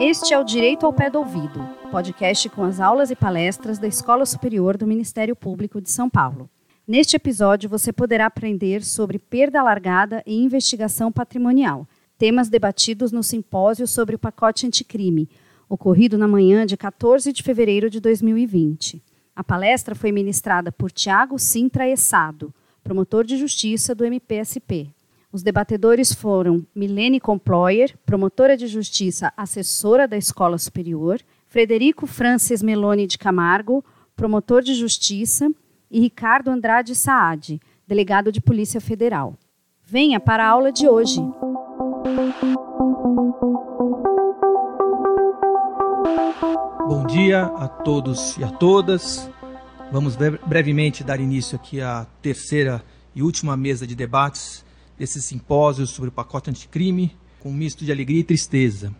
Este é o Direito ao Pé do Ouvido, podcast com as aulas e palestras da Escola Superior do Ministério Público de São Paulo. Neste episódio, você poderá aprender sobre perda alargada e investigação patrimonial, temas debatidos no simpósio sobre o pacote anticrime, ocorrido na manhã de 14 de fevereiro de 2020. A palestra foi ministrada por Tiago Sintra Essado, promotor de justiça do MPSP. Os debatedores foram Milene Comployer, promotora de justiça, assessora da Escola Superior, Frederico Francis Meloni de Camargo, promotor de justiça, e Ricardo Andrade Saad, delegado de Polícia Federal. Venha para a aula de hoje. Bom dia a todos e a todas. Vamos brevemente dar início aqui à terceira e última mesa de debates desse simpósio sobre o pacote anticrime, com um misto de alegria e tristeza.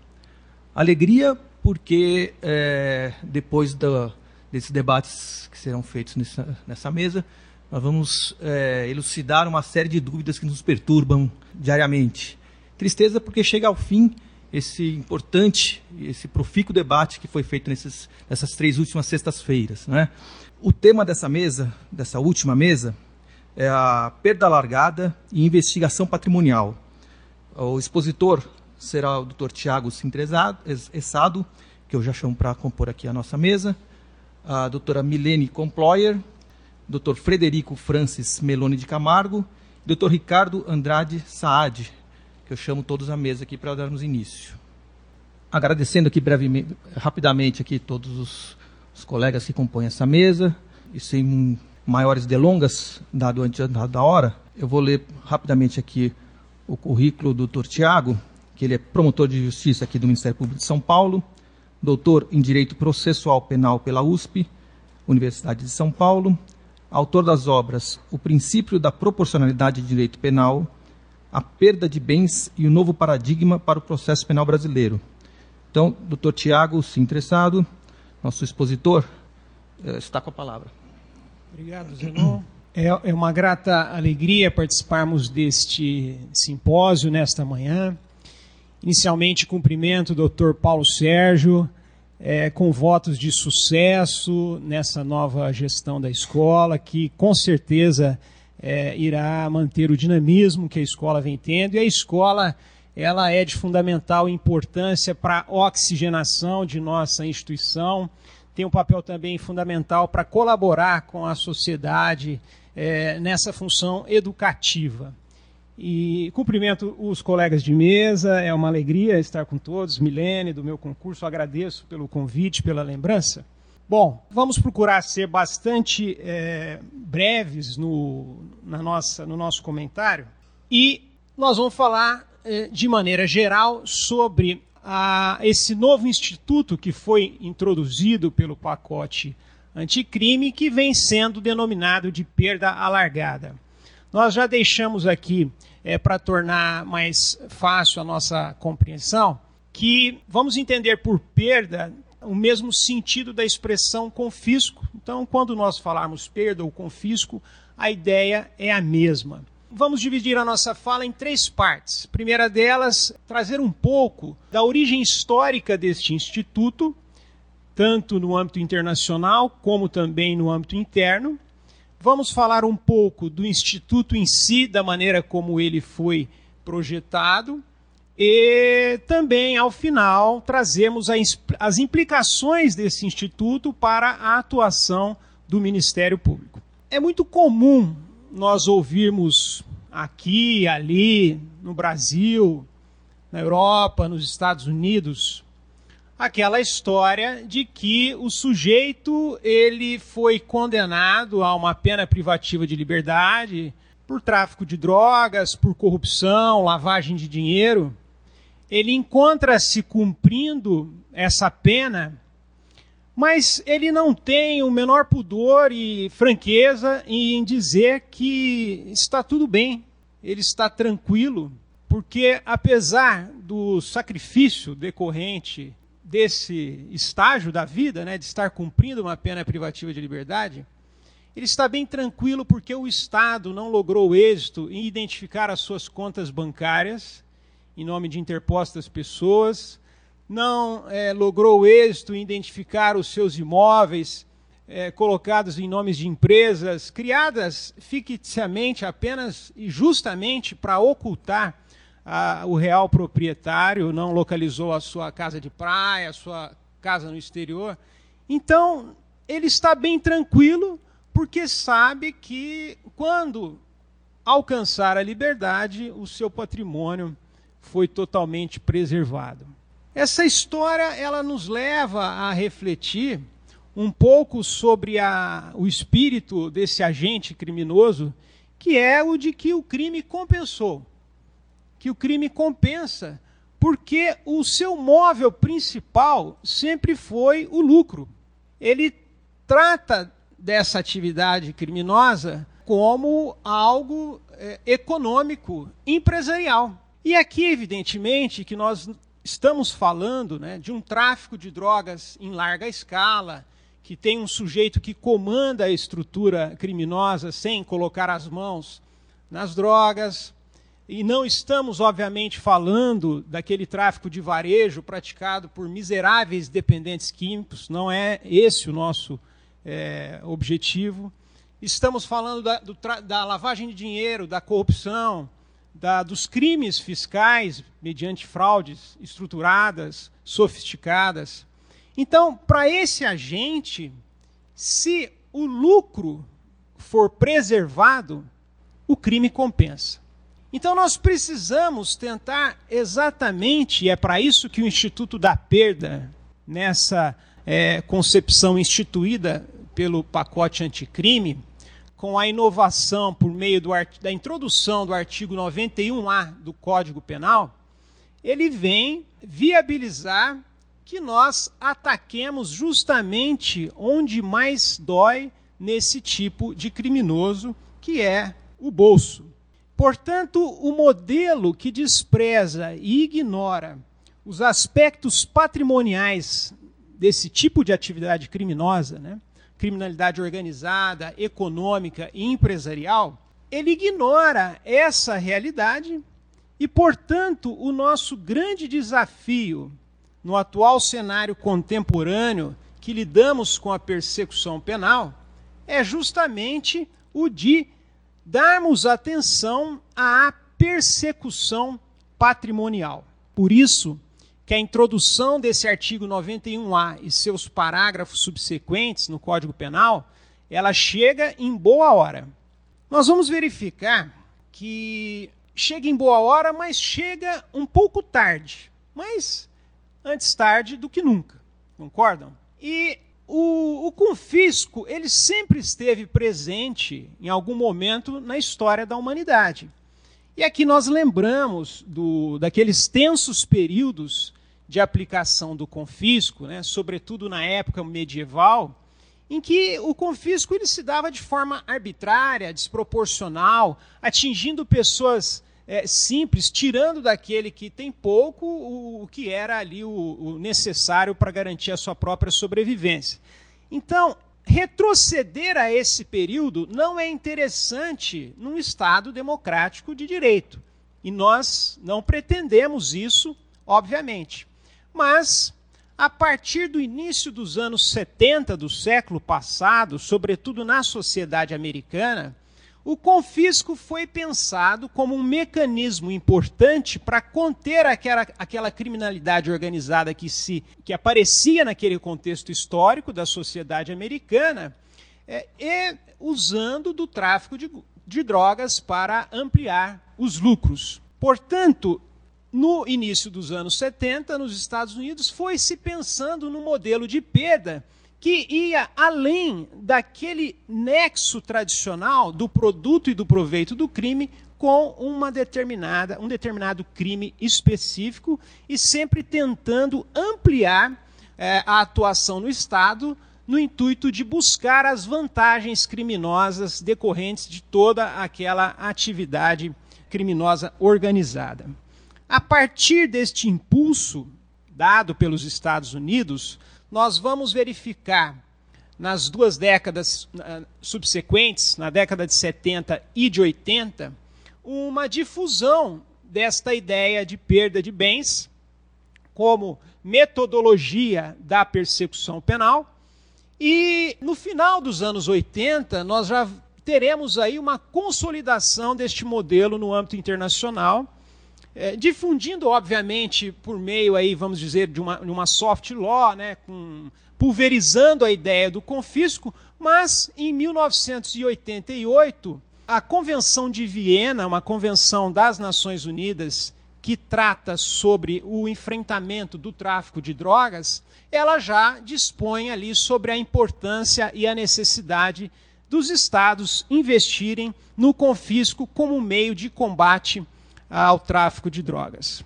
Alegria porque é, depois da, desses debates que serão feitos nessa, nessa mesa, nós vamos é, elucidar uma série de dúvidas que nos perturbam diariamente. Tristeza porque chega ao fim esse importante, esse profícuo debate que foi feito nesses, nessas três últimas sextas-feiras. Né? O tema dessa mesa, dessa última mesa, é a perda largada e investigação patrimonial. O expositor será o Dr. Tiago Sintrezado, que eu já chamo para compor aqui a nossa mesa, a doutora Milene Comployer, Dr. Frederico Francis Meloni de Camargo, Dr. Ricardo Andrade Saad, que eu chamo todos à mesa aqui para darmos início. Agradecendo aqui brevemente, rapidamente aqui todos os, os colegas que compõem essa mesa, e sem maiores delongas, dado antes da hora, eu vou ler rapidamente aqui o currículo do Dr. Tiago, que ele é promotor de justiça aqui do Ministério Público de São Paulo, doutor em Direito Processual Penal pela USP, Universidade de São Paulo, autor das obras O Princípio da Proporcionalidade de Direito Penal, a perda de bens e o novo paradigma para o processo penal brasileiro. Então, doutor Tiago, se interessado, nosso expositor, eh, está com a palavra. Obrigado, Zenon. É, é uma grata alegria participarmos deste simpósio nesta manhã. Inicialmente, cumprimento o doutor Paulo Sérgio, é, com votos de sucesso nessa nova gestão da escola, que com certeza é, irá manter o dinamismo que a escola vem tendo e a escola ela é de fundamental importância para a oxigenação de nossa instituição, tem um papel também fundamental para colaborar com a sociedade é, nessa função educativa. E cumprimento os colegas de mesa, é uma alegria estar com todos, Milene, do meu concurso, agradeço pelo convite, pela lembrança. Bom, vamos procurar ser bastante é, breves no, na nossa, no nosso comentário e nós vamos falar de maneira geral sobre a, esse novo instituto que foi introduzido pelo pacote anticrime, que vem sendo denominado de perda alargada. Nós já deixamos aqui, é, para tornar mais fácil a nossa compreensão, que vamos entender por perda o mesmo sentido da expressão confisco. Então, quando nós falarmos perda ou confisco, a ideia é a mesma. Vamos dividir a nossa fala em três partes. A primeira delas, trazer um pouco da origem histórica deste instituto, tanto no âmbito internacional como também no âmbito interno. Vamos falar um pouco do instituto em si, da maneira como ele foi projetado e também, ao final, trazemos as implicações desse instituto para a atuação do Ministério Público. É muito comum nós ouvirmos aqui, ali, no Brasil, na Europa, nos Estados Unidos, aquela história de que o sujeito ele foi condenado a uma pena privativa de liberdade por tráfico de drogas, por corrupção, lavagem de dinheiro. Ele encontra-se cumprindo essa pena, mas ele não tem o menor pudor e franqueza em dizer que está tudo bem, ele está tranquilo, porque apesar do sacrifício decorrente desse estágio da vida, né, de estar cumprindo uma pena privativa de liberdade, Ele está bem tranquilo porque o Estado não logrou êxito em identificar as suas contas bancárias em nome de interpostas pessoas, não é, logrou êxito em identificar os seus imóveis é, colocados em nomes de empresas criadas ficticiamente apenas e justamente para ocultar a, o real proprietário, não localizou a sua casa de praia, a sua casa no exterior. Então, ele está bem tranquilo, porque sabe que quando alcançar a liberdade, o seu patrimônio foi totalmente preservado. Essa história ela nos leva a refletir um pouco sobre a, o espírito desse agente criminoso, que é o de que o crime compensou. Que o crime compensa, porque o seu móvel principal sempre foi o lucro. Ele trata dessa atividade criminosa como algo é, econômico, empresarial. E aqui, evidentemente, que nós estamos falando né, de um tráfico de drogas em larga escala, que tem um sujeito que comanda a estrutura criminosa sem colocar as mãos nas drogas. E não estamos, obviamente, falando daquele tráfico de varejo praticado por miseráveis dependentes químicos, não é esse o nosso é, objetivo. Estamos falando da, do, da lavagem de dinheiro, da corrupção, da, dos crimes fiscais mediante fraudes estruturadas, sofisticadas. Então, para esse agente, se o lucro for preservado, o crime compensa. Então, nós precisamos tentar exatamente, e é para isso que o Instituto da Perda, nessa é, concepção instituída pelo pacote anticrime, com a inovação por meio do, da introdução do artigo 91A do Código Penal, ele vem viabilizar que nós ataquemos justamente onde mais dói nesse tipo de criminoso, que é o bolso. Portanto, o modelo que despreza e ignora os aspectos patrimoniais desse tipo de atividade criminosa, né? criminalidade organizada, econômica e empresarial, ele ignora essa realidade e, portanto, o nosso grande desafio no atual cenário contemporâneo que lidamos com a persecução penal é justamente o de darmos atenção à persecução patrimonial. Por isso que a introdução desse artigo 91A e seus parágrafos subsequentes no Código Penal, ela chega em boa hora. Nós vamos verificar que chega em boa hora, mas chega um pouco tarde. Mas antes tarde do que nunca. Concordam? E o, o, confisco ele sempre esteve presente em algum momento na história da humanidade. E aqui nós lembramos do, daqueles tensos períodos de aplicação do confisco, né, sobretudo na época medieval, em que o confisco ele se dava de forma arbitrária, desproporcional, atingindo pessoas é, simples, tirando daquele que tem pouco o, o que era ali o, o necessário para garantir a sua própria sobrevivência. Então, retroceder a esse período não é interessante num Estado democrático de direito. E nós não pretendemos isso, obviamente. Mas, a partir do início dos anos 70 do século passado, sobretudo na sociedade americana, o confisco foi pensado como um mecanismo importante para conter aquela, aquela criminalidade organizada que, se, que aparecia naquele contexto histórico da sociedade americana, é, e usando do tráfico de, de drogas para ampliar os lucros. Portanto, no início dos anos 70, nos Estados Unidos, foi se pensando no modelo de perda que ia além daquele nexo tradicional do produto e do proveito do crime com uma determinada, um determinado crime específico e sempre tentando ampliar é, a atuação no Estado no intuito de buscar as vantagens criminosas decorrentes de toda aquela atividade criminosa organizada. A partir deste impulso dado pelos Estados Unidos, nós vamos verificar nas duas décadas subsequentes, na década de 70 e de 80, uma difusão desta ideia de perda de bens como metodologia da persecução penal. E no final dos anos 80, nós já teremos aí uma consolidação deste modelo no âmbito internacional, é, difundindo, obviamente, por meio aí, vamos dizer, de uma, de uma soft law, né, com, pulverizando a ideia do confisco, mas em 1988, a Convenção de Viena, uma convenção das Nações Unidas que trata sobre o enfrentamento do tráfico de drogas, ela já dispõe ali sobre a importância e a necessidade dos estados investirem no confisco como meio de combate ao tráfico de drogas.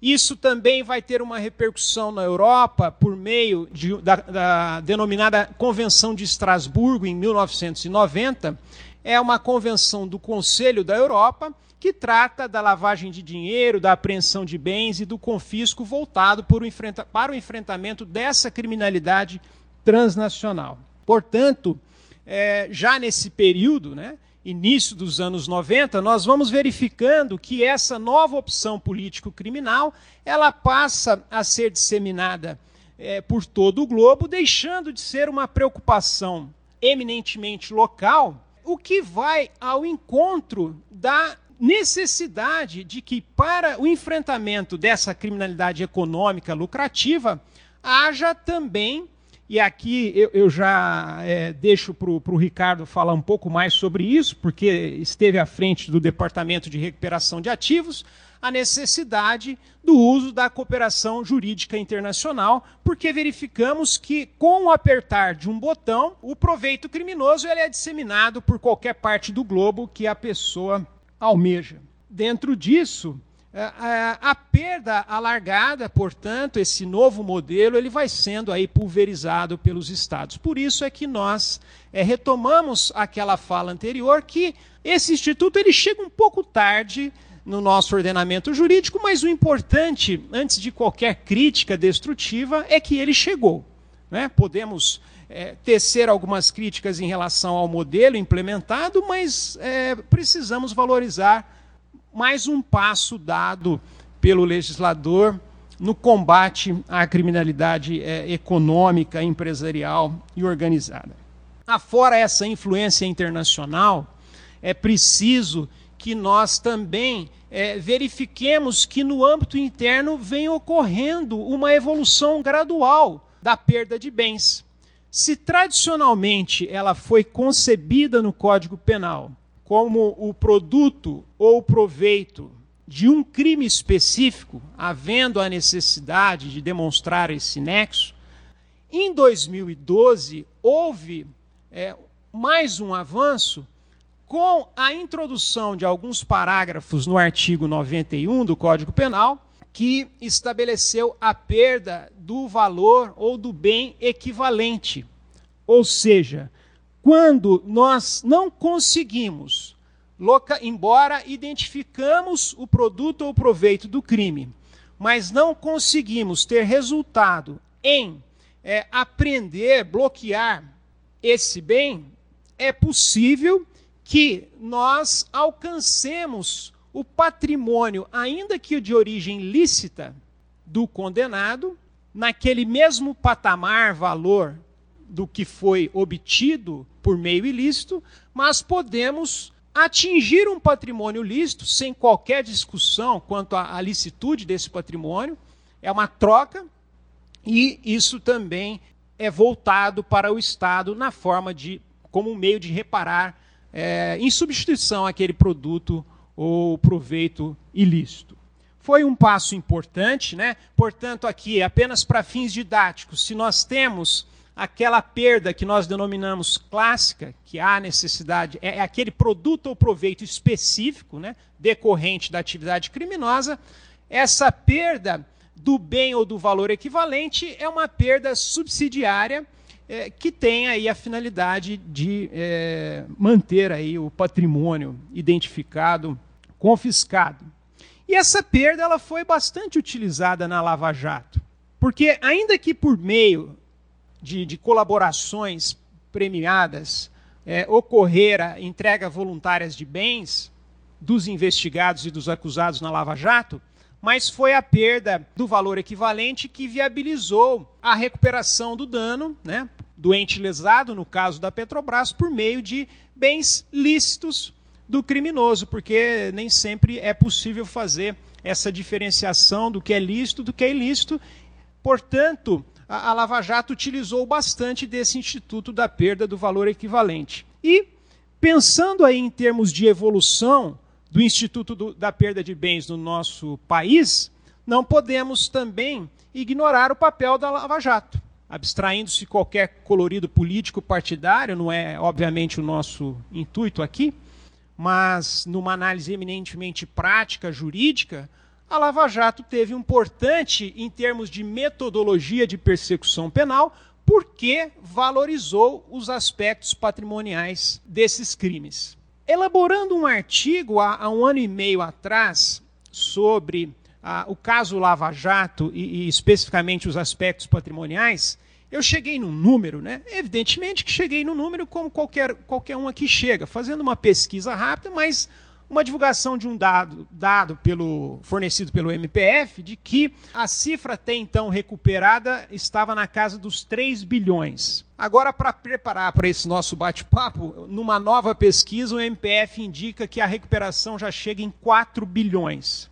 Isso também vai ter uma repercussão na Europa por meio de, da, da denominada Convenção de Estrasburgo, em 1990. É uma convenção do Conselho da Europa que trata da lavagem de dinheiro, da apreensão de bens e do confisco voltado o para o enfrentamento dessa criminalidade transnacional. Portanto, é, já nesse período, né, início dos anos 90, nós vamos verificando que essa nova opção político-criminal ela passa a ser disseminada é, por todo o globo, deixando de ser uma preocupação eminentemente local, o que vai ao encontro da necessidade de que, para o enfrentamento dessa criminalidade econômica lucrativa, haja também, e aqui eu, eu já é, deixo para o Ricardo falar um pouco mais sobre isso, porque esteve à frente do Departamento de Recuperação de Ativos, a necessidade do uso da cooperação jurídica internacional, porque verificamos que, com o apertar de um botão, o proveito criminoso ele é disseminado por qualquer parte do globo que a pessoa almeja. Dentro disso, a, a, perda alargada, portanto, esse novo modelo, ele vai sendo aí pulverizado pelos estados. Por isso é que nós é, retomamos aquela fala anterior que esse instituto ele chega um pouco tarde no nosso ordenamento jurídico, mas o importante, antes de qualquer crítica destrutiva, é que ele chegou. Né? Podemos é, tecer algumas críticas em relação ao modelo implementado, mas é, precisamos valorizar mais um passo dado pelo legislador no combate à criminalidade é, econômica, empresarial e organizada. Afora essa influência internacional, é preciso que nós também é, verifiquemos que no âmbito interno vem ocorrendo uma evolução gradual da perda de bens. Se tradicionalmente ela foi concebida no Código Penal como o produto ou proveito de um crime específico, havendo a necessidade de demonstrar esse nexo, em 2012 houve é, mais um avanço com a introdução de alguns parágrafos no artigo 91 do Código Penal, que estabeleceu a perda do valor ou do bem equivalente. Ou seja, quando nós não conseguimos, embora identificamos o produto ou proveito do crime, mas não conseguimos ter resultado em é, apreender, bloquear esse bem, é possível que nós alcancemos o patrimônio, ainda que de origem lícita, do condenado, naquele mesmo patamar, valor do que foi obtido por meio ilícito, mas podemos atingir um patrimônio lícito sem qualquer discussão quanto à, licitude desse patrimônio. É uma troca e isso também é voltado para o Estado na forma de como um meio de reparar é, em substituição àquele produto ou proveito ilícito. Foi um passo importante, né? Portanto, aqui, apenas para fins didáticos, se nós temos aquela perda que nós denominamos clássica, que há necessidade, é, é aquele produto ou proveito específico, né, decorrente da atividade criminosa, essa perda do bem ou do valor equivalente é uma perda subsidiária é, que tem aí a finalidade de é, manter aí o patrimônio identificado confiscado. E essa perda ela foi bastante utilizada na Lava Jato, porque ainda que por meio de, de colaborações premiadas é, ocorrera entrega voluntárias de bens dos investigados e dos acusados na Lava Jato, mas foi a perda do valor equivalente que viabilizou a recuperação do dano, né, do ente lesado, no caso da Petrobras, por meio de bens lícitos do criminoso, porque nem sempre é possível fazer essa diferenciação do que é lícito do que é ilícito. Portanto, a, a Lava Jato utilizou bastante desse instituto da perda do valor equivalente. E, pensando aí em termos de evolução do Instituto do, da Perda de Bens no nosso país, não podemos também ignorar o papel da Lava Jato. Abstraindo-se qualquer colorido político partidário, não é obviamente o nosso intuito aqui, mas numa análise eminentemente prática, jurídica, a Lava Jato teve um importante em termos de metodologia de persecução penal, porque valorizou os aspectos patrimoniais desses crimes. Elaborando um artigo há, há um ano e meio atrás sobre ah, o caso Lava Jato e, e especificamente os aspectos patrimoniais, eu cheguei num número, né? Evidentemente que cheguei no número como qualquer, qualquer um aqui chega, fazendo uma pesquisa rápida, mas uma divulgação de um dado dado pelo fornecido pelo MPF de que a cifra até então recuperada estava na casa dos 3 bilhões. Agora, para preparar para esse nosso bate-papo, numa nova pesquisa, o MPF indica que a recuperação já chega em 4 bilhões.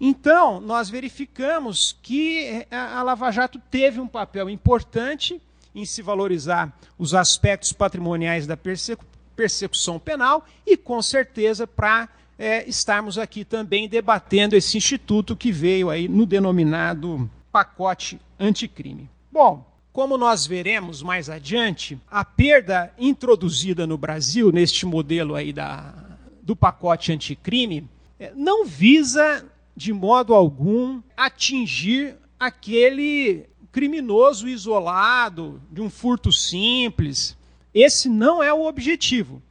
Então, nós verificamos que a Lava Jato teve um papel importante em se valorizar os aspectos patrimoniais da persecução persecução penal e, com certeza, para é, estarmos aqui também debatendo esse instituto que veio aí no denominado pacote anticrime. Bom, como nós veremos mais adiante, a perda introduzida no Brasil neste modelo aí da, do pacote anticrime é, não visa de modo algum atingir aquele criminoso isolado de um furto simples, esse não é o objetivo.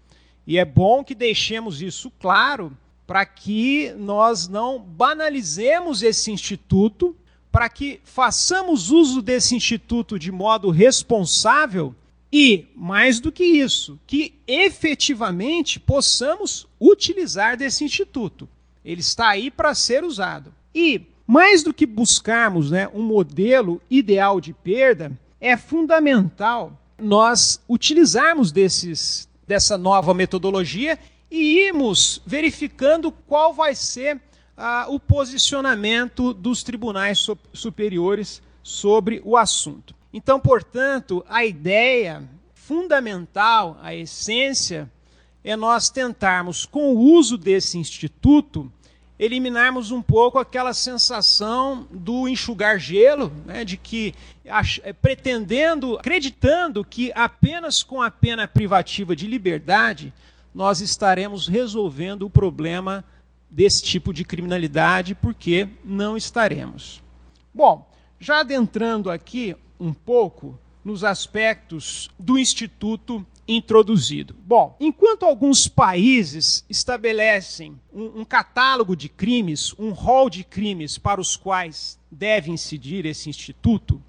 E é bom que deixemos isso claro para que nós não banalizemos esse instituto, para que façamos uso desse instituto de modo responsável e, mais do que isso, que efetivamente possamos utilizar desse instituto. Ele está aí para ser usado. E, mais do que buscarmos né, um modelo ideal de perda, é fundamental nós utilizarmos desses, dessa nova metodologia e irmos verificando qual vai ser ah, o posicionamento dos tribunais superiores sobre o assunto. Então, portanto, a ideia fundamental, a essência, é nós tentarmos, com o uso desse instituto, eliminarmos um pouco aquela sensação do enxugar gelo, né, de que é, pretendendo, acreditando que apenas com a pena privativa de liberdade nós estaremos resolvendo o problema desse tipo de criminalidade, porque não estaremos. Bom, já adentrando aqui um pouco nos aspectos do Instituto introduzido. Bom, enquanto alguns países estabelecem um, um catálogo de crimes, um rol de crimes para os quais deve incidir esse instituto,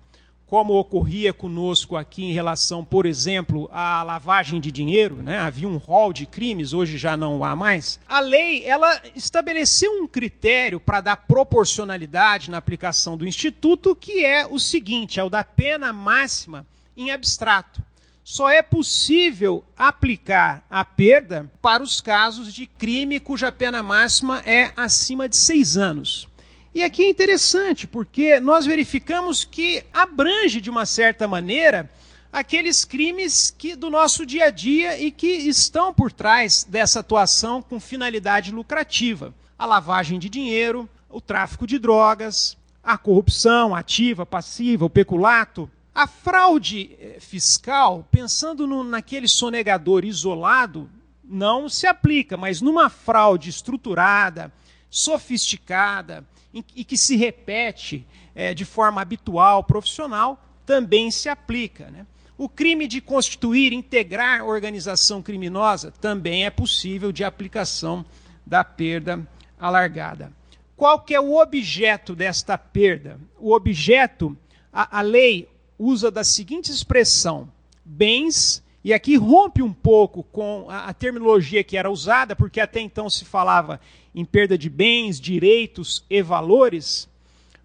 como ocorria conosco aqui em relação, por exemplo, à lavagem de dinheiro, né? havia um rol de crimes, hoje já não há mais. A lei ela estabeleceu um critério para dar proporcionalidade na aplicação do instituto, que é o seguinte: é o da pena máxima em abstrato só é possível aplicar a perda para os casos de crime cuja pena máxima é acima de seis anos. E aqui é interessante, porque nós verificamos que abrange, de uma certa maneira, aqueles crimes que do nosso dia a dia e que estão por trás dessa atuação com finalidade lucrativa. A lavagem de dinheiro, o tráfico de drogas, a corrupção ativa, passiva, o peculato, a fraude eh, fiscal, pensando no, naquele sonegador isolado, não se aplica, mas numa fraude estruturada, sofisticada em, e que se repete é, de forma habitual, profissional, também se aplica. Né? O crime de constituir, integrar organização criminosa também é possível de aplicação da perda alargada. Qual que é o objeto desta perda? O objeto, a, a lei usa da seguinte expressão: bens e aqui rompe um pouco com a, a terminologia que era usada, porque até então se falava em perda de bens, direitos e valores,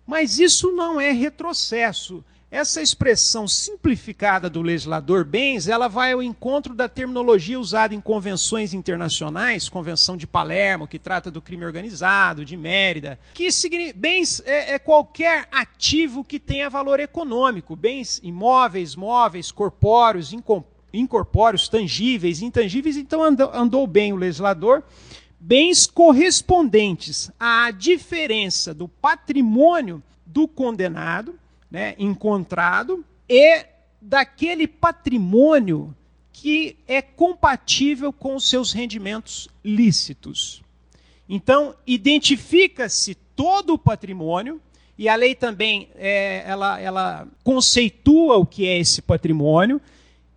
mas isso não é retrocesso. Essa expressão simplificada do legislador bens, ela vai ao encontro da terminologia usada em convenções internacionais, Convenção de Palermo, que trata do crime organizado, de Mérida, que bens é, é qualquer ativo que tenha valor econômico, bens imóveis, móveis, corpóreos, incorpóreos, tangíveis, intangíveis. Então andou, andou bem o legislador bens correspondentes à diferença do patrimônio do condenado né, encontrado e daquele patrimônio que é compatível com os seus rendimentos lícitos. Então, identifica-se todo o patrimônio, e a lei também é, ela, ela conceitua o que é esse patrimônio,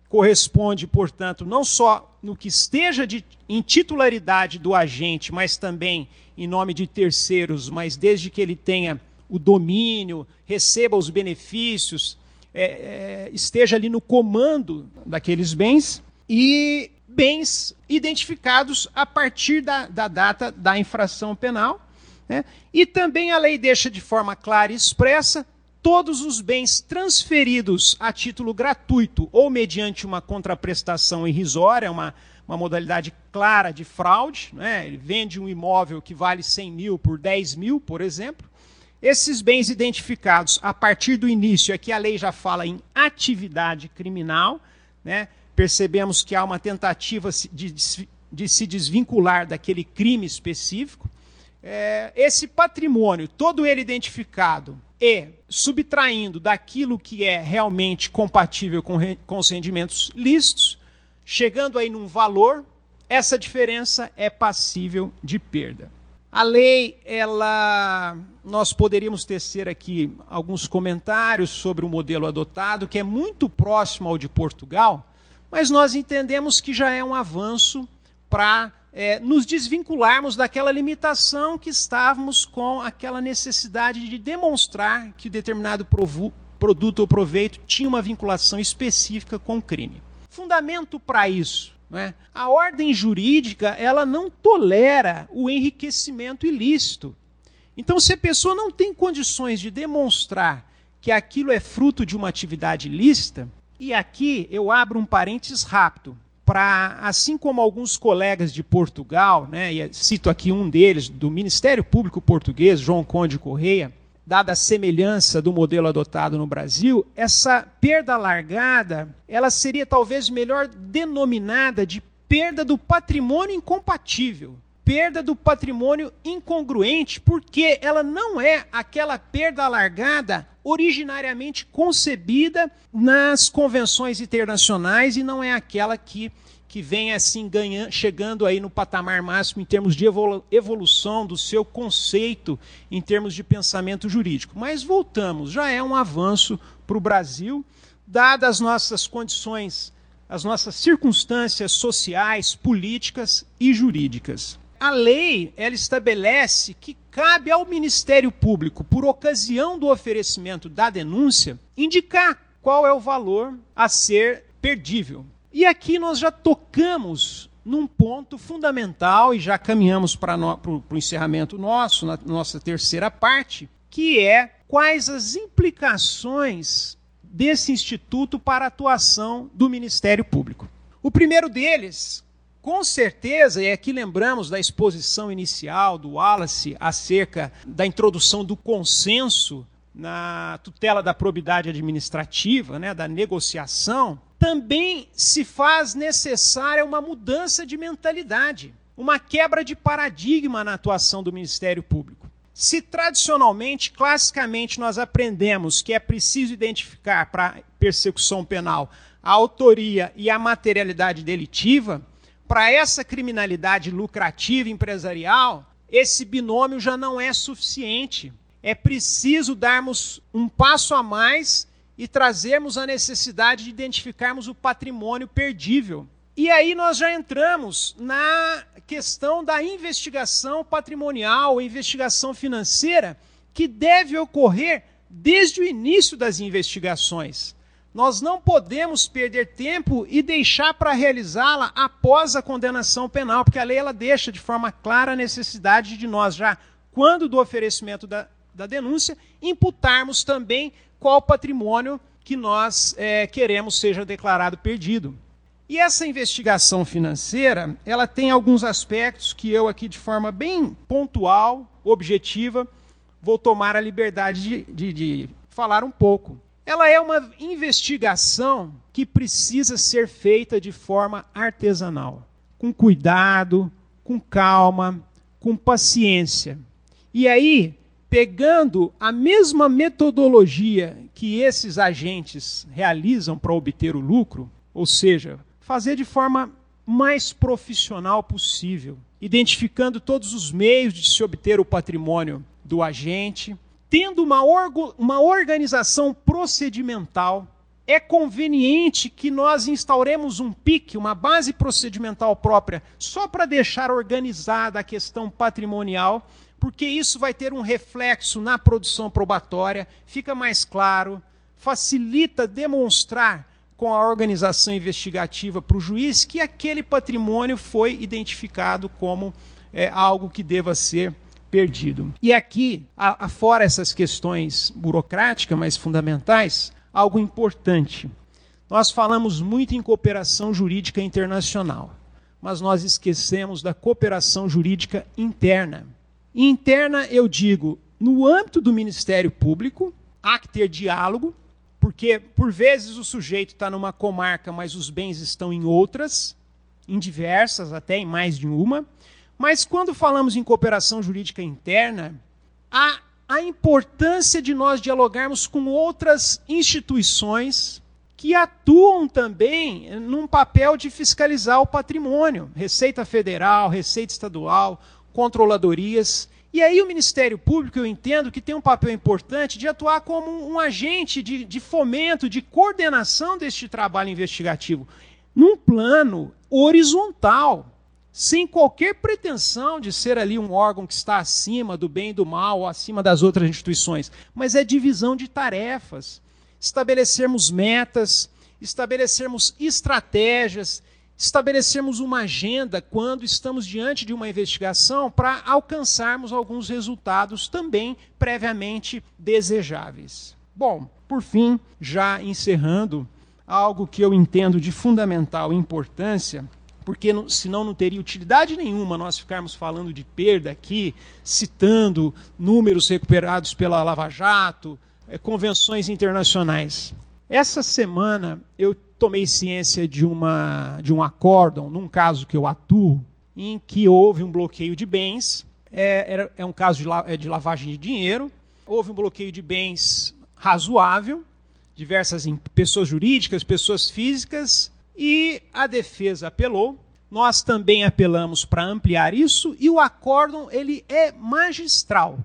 corresponde, portanto, não só no que esteja de, em titularidade do agente, mas também em nome de terceiros, mas desde que ele tenha o domínio, receba os benefícios, é, é, esteja ali no comando daqueles bens e bens identificados a partir da, da data da infração penal. Né? E também a lei deixa de forma clara e expressa todos os bens transferidos a título gratuito ou mediante uma contraprestação irrisória, uma, uma modalidade clara de fraude, né? ele vende um imóvel que vale 100 mil por 10 mil, por exemplo, esses bens identificados a partir do início, aqui a lei já fala em atividade criminal, né? percebemos que há uma tentativa de, de se desvincular daquele crime específico. É, esse patrimônio, todo ele identificado e subtraindo daquilo que é realmente compatível com, com os rendimentos lícitos, chegando aí num valor, essa diferença é passível de perda. A lei, ela, nós poderíamos tecer aqui alguns comentários sobre o modelo adotado, que é muito próximo ao de Portugal, mas nós entendemos que já é um avanço para é, nos desvincularmos daquela limitação que estávamos com aquela necessidade de demonstrar que determinado produto ou proveito tinha uma vinculação específica com o crime. Fundamento para isso é? A ordem jurídica ela não tolera o enriquecimento ilícito. Então, se a pessoa não tem condições de demonstrar que aquilo é fruto de uma atividade ilícita, e aqui eu abro um parênteses rápido, para, assim como alguns colegas de Portugal, né, e cito aqui um deles, do Ministério Público Português, João Conde Correia, dada a semelhança do modelo adotado no Brasil, essa perda largada, ela seria talvez melhor denominada de perda do patrimônio incompatível, perda do patrimônio incongruente, porque ela não é aquela perda alargada originariamente concebida nas convenções internacionais e não é aquela que que vem assim ganhando, chegando aí no patamar máximo em termos de evolução do seu conceito em termos de pensamento jurídico. Mas voltamos, já é um avanço para o Brasil, dadas as nossas condições, as nossas circunstâncias sociais, políticas e jurídicas. A lei ela estabelece que cabe ao Ministério Público, por ocasião do oferecimento da denúncia, indicar qual é o valor a ser perdível. E aqui nós já tocamos num ponto fundamental e já caminhamos para o encerramento nosso, na nossa terceira parte, que é quais as implicações desse instituto para a atuação do Ministério Público. O primeiro deles, com certeza, e aqui lembramos da exposição inicial do Wallace acerca da introdução do consenso na tutela da probidade administrativa, né, da negociação, também se faz necessária uma mudança de mentalidade, uma quebra de paradigma na atuação do Ministério Público. Se tradicionalmente, classicamente, nós aprendemos que é preciso identificar para persecução penal a autoria e a materialidade delitiva, para essa criminalidade lucrativa empresarial, esse binômio já não é suficiente. É preciso darmos um passo a mais e trazermos a necessidade de identificarmos o patrimônio perdível. E aí nós já entramos na questão da investigação patrimonial, investigação financeira, que deve ocorrer desde o início das investigações. Nós não podemos perder tempo e deixar para realizá-la após a condenação penal, porque a lei ela deixa de forma clara a necessidade de nós, já quando do oferecimento da, da denúncia, imputarmos também qual patrimônio que nós é, queremos seja declarado perdido. E essa investigação financeira, ela tem alguns aspectos que eu aqui de forma bem pontual, objetiva, vou tomar a liberdade de, de, de falar um pouco. Ela é uma investigação que precisa ser feita de forma artesanal, com cuidado, com calma, com paciência. E aí, pegando a mesma metodologia que esses agentes realizam para obter o lucro, ou seja, fazer de forma mais profissional possível, identificando todos os meios de se obter o patrimônio do agente, tendo uma, uma organização procedimental, é conveniente que nós instauremos um PIC, uma base procedimental própria, só para deixar organizada a questão patrimonial, porque isso vai ter um reflexo na produção probatória, fica mais claro, facilita demonstrar com a organização investigativa para o juiz que aquele patrimônio foi identificado como é, algo que deva ser perdido. E aqui, afora essas questões burocráticas, mas fundamentais, algo importante. Nós falamos muito em cooperação jurídica internacional, mas nós esquecemos da cooperação jurídica interna. Interna, eu digo, no âmbito do Ministério Público, há que ter diálogo, porque por vezes o sujeito está numa comarca, mas os bens estão em outras, em diversas, até em mais de uma. Mas quando falamos em cooperação jurídica interna, há a importância de nós dialogarmos com outras instituições que atuam também num papel de fiscalizar o patrimônio, Receita Federal, Receita Estadual, controladorias. E aí o Ministério Público, eu entendo que tem um papel importante de atuar como um agente de, de fomento, de coordenação deste trabalho investigativo, num plano horizontal sem qualquer pretensão de ser ali um órgão que está acima do bem e do mal, acima das outras instituições, mas é divisão de tarefas. Estabelecermos metas, estabelecermos estratégias, estabelecermos uma agenda quando estamos diante de uma investigação para alcançarmos alguns resultados também previamente desejáveis. Bom, por fim, já encerrando, algo que eu entendo de fundamental importância porque senão não teria utilidade nenhuma nós ficarmos falando de perda aqui, citando números recuperados pela Lava Jato, é, convenções internacionais. Essa semana eu tomei ciência de, uma, de um acórdão, num caso que eu atuo, em que houve um bloqueio de bens, é, era, é um caso de, la, é de lavagem de dinheiro, houve um bloqueio de bens razoável, diversas pessoas jurídicas, pessoas físicas, e a defesa apelou. Nós também apelamos para ampliar isso e o acórdão ele é magistral.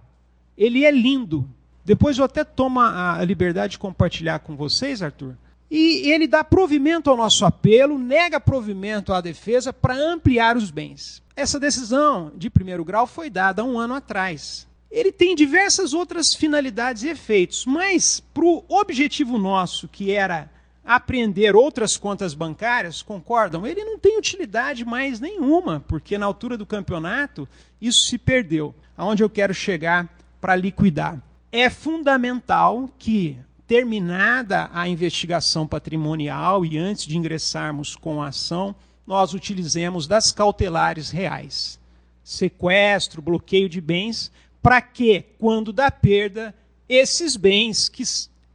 Ele é lindo. Depois eu até tomo a liberdade de compartilhar com vocês, Arthur. E ele dá provimento ao nosso apelo, nega provimento à defesa para ampliar os bens. Essa decisão de primeiro grau foi dada um ano atrás. Ele tem diversas outras finalidades e efeitos, mas para o objetivo nosso, que era apreender outras contas bancárias, concordam? Ele não tem utilidade mais nenhuma, porque na altura do campeonato isso se perdeu. Aonde eu quero chegar para liquidar? É fundamental que, terminada a investigação patrimonial e antes de ingressarmos com a ação, nós utilizemos das cautelares reais. Sequestro, bloqueio de bens, para que, quando da perda, esses bens que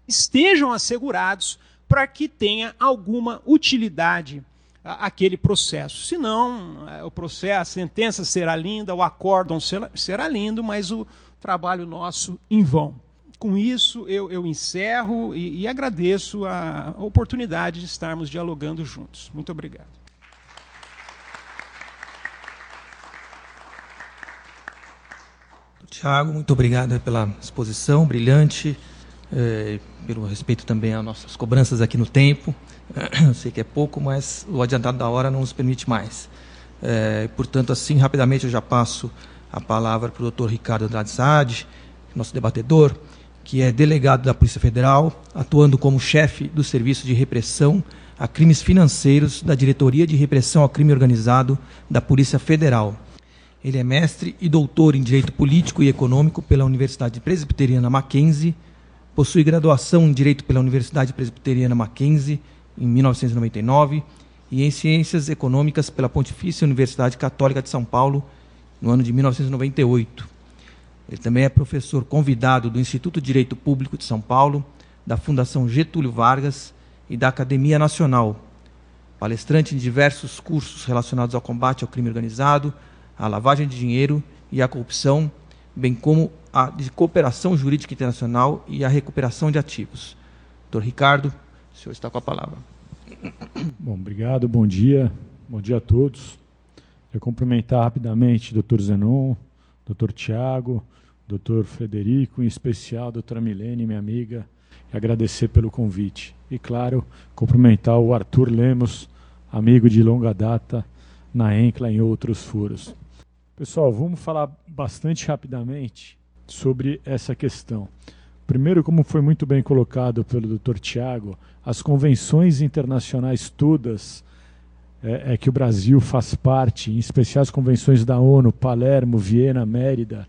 estejam assegurados para que tenha alguma utilidade aquele processo. Senão, é, o processo, a sentença será linda, o acórdão será lindo, mas o trabalho nosso em vão. Com isso, eu, eu encerro e, e agradeço a oportunidade de estarmos dialogando juntos. Muito obrigado. Tiago, muito obrigado pela exposição brilhante é, pelo respeito também às nossas cobranças aqui no tempo. Eu sei que é pouco, mas o adiantado da hora não nos permite mais. É, portanto, assim, rapidamente eu já passo a palavra para o doutor Ricardo Andrade Sade, nosso debatedor, que é delegado da Polícia Federal, atuando como chefe do Serviço de Repressão a Crimes Financeiros da Diretoria de Repressão ao Crime Organizado da Polícia Federal. Ele é mestre e doutor em Direito Político e Econômico pela Universidade Presbiteriana Mackenzie, possui graduação em Direito pela Universidade Presbiteriana Mackenzie em 1999 e em Ciências Econômicas pela Pontifícia Universidade Católica de São Paulo no ano de 1998. Ele também é professor convidado do Instituto de Direito Público de São Paulo, da Fundação Getúlio Vargas e da Academia Nacional. Palestrante em diversos cursos relacionados ao combate ao crime organizado, à lavagem de dinheiro e à corrupção, bem como a de cooperação jurídica internacional e a recuperação de ativos. Doutor Ricardo, o senhor está com a palavra. Bom, obrigado, bom dia, bom dia a todos. Eu cumprimentar rapidamente o doutor Zenon, doutor Tiago, doutor Frederico, em especial a Milene, minha amiga, e agradecer pelo convite. E, claro, cumprimentar o Arthur Lemos, amigo de longa data, na Encla e em outros furos. Pessoal, vamos falar bastante rapidamente sobre essa questão. Primeiro, como foi muito bem colocado pelo Dr. Tiago, as convenções internacionais todas é, é, que o Brasil faz parte, em especial as convenções da ONU, Palermo, Viena, Mérida,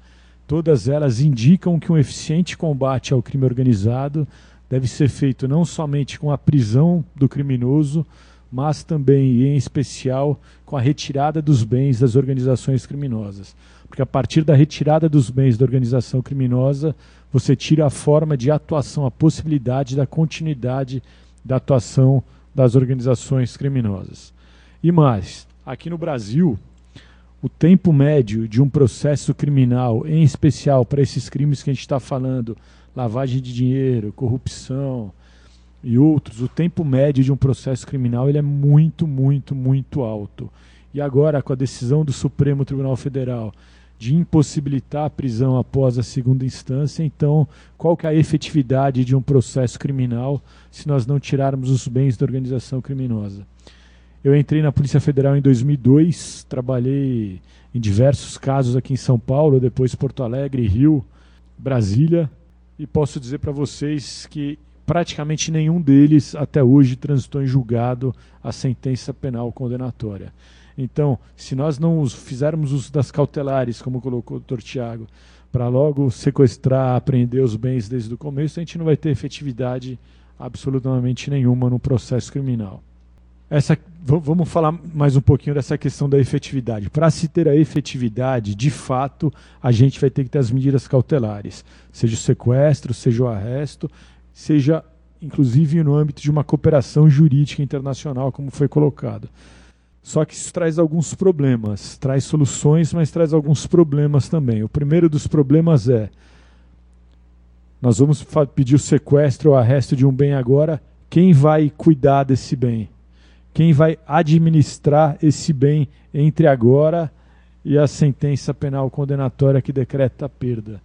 Todas elas indicam que um eficiente combate ao crime organizado deve ser feito não somente com a prisão do criminoso, mas também e em especial com a retirada dos bens das organizações criminosas. Porque a partir da retirada dos bens da organização criminosa, você tira a forma de atuação, a possibilidade da continuidade da atuação das organizações criminosas. E mais, aqui no Brasil, o tempo médio de um processo criminal, em especial para esses crimes que a gente está falando, lavagem de dinheiro, corrupção e outros, o tempo médio de um processo criminal ele é muito, muito, muito alto. E agora, com a decisão do Supremo Tribunal Federal de impossibilitar a prisão após a segunda instância, então qual que é a efetividade de um processo criminal se nós não tirarmos os bens da organização criminosa? Eu entrei na Polícia Federal em 2002, trabalhei em diversos casos aqui em São Paulo, depois Porto Alegre, Rio, Brasília, e posso dizer para vocês que praticamente nenhum deles até hoje transitou em julgado a sentença penal condenatória. Então, se nós não fizermos uso das cautelares, como colocou o doutor Tiago, para logo sequestrar, apreender os bens desde o começo, a gente não vai ter efetividade absolutamente nenhuma no processo criminal essa, vamos falar mais um pouquinho dessa questão da efetividade. Para se ter a efetividade, de fato, a gente vai ter que ter as medidas cautelares, seja o sequestro, seja o arresto, seja inclusive no âmbito de uma cooperação jurídica internacional, como foi colocado. Só que isso traz alguns problemas, traz soluções, mas traz alguns problemas também. O primeiro dos problemas é: nós vamos pedir o sequestro ou arresto de um bem agora, quem vai cuidar desse bem? Quem vai administrar esse bem entre agora e a sentença penal condenatória que decreta a perda.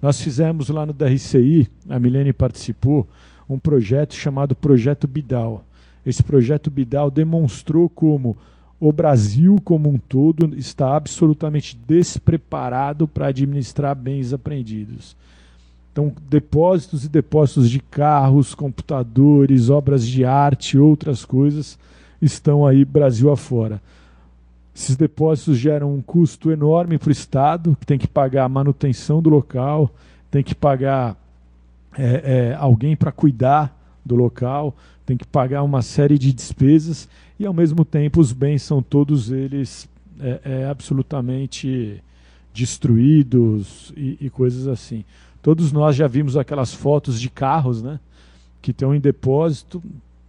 Nós fizemos lá no DRCI, a Milene participou, um projeto chamado Projeto Bidal. Esse projeto Bidal demonstrou como o Brasil como um todo está absolutamente despreparado para administrar bens apreendidos. Então, depósitos e depósitos de carros, computadores, obras de arte, outras coisas estão aí Brasil afora. Esses depósitos geram um custo enorme para o Estado, que tem que pagar a manutenção do local, tem que pagar é, é, alguém para cuidar do local, tem que pagar uma série de despesas e, ao mesmo tempo, os bens são todos eles é, é absolutamente destruídos e, e, coisas assim. Todos nós já vimos aquelas fotos de carros, né, que estão em depósito,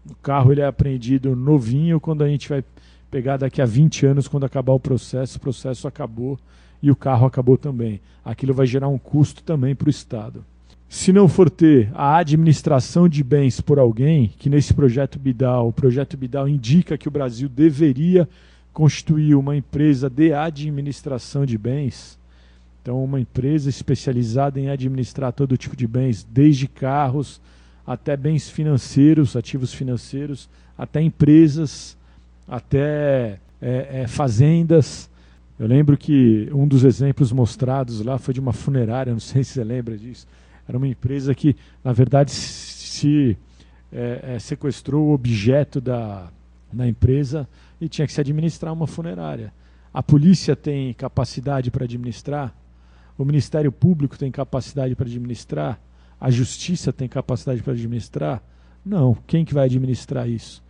o carro ele é apreendido novinho quando a gente vai pegar daqui a 20 anos, quando acabar o processo, o processo acabou e o carro acabou também. Aquilo vai gerar um custo também para o Estado. Se não for ter a administração de bens por alguém, que nesse projeto Bidal, o projeto Bidal indica que o Brasil deveria constituir uma empresa de administração de bens, então uma empresa especializada em administrar todo tipo de bens, desde carros, até bens financeiros, ativos financeiros, até empresas, até é, é, fazendas. Eu lembro que um dos exemplos mostrados lá foi de uma funerária, não sei se você lembra disso. Era uma empresa que, na verdade, se é, é, sequestrou o objeto da, da empresa e tinha que se administrar uma funerária. A polícia tem capacidade para administrar, o Ministério Público tem capacidade para administrar, a Justiça tem capacidade para administrar. Não, quem que vai administrar isso?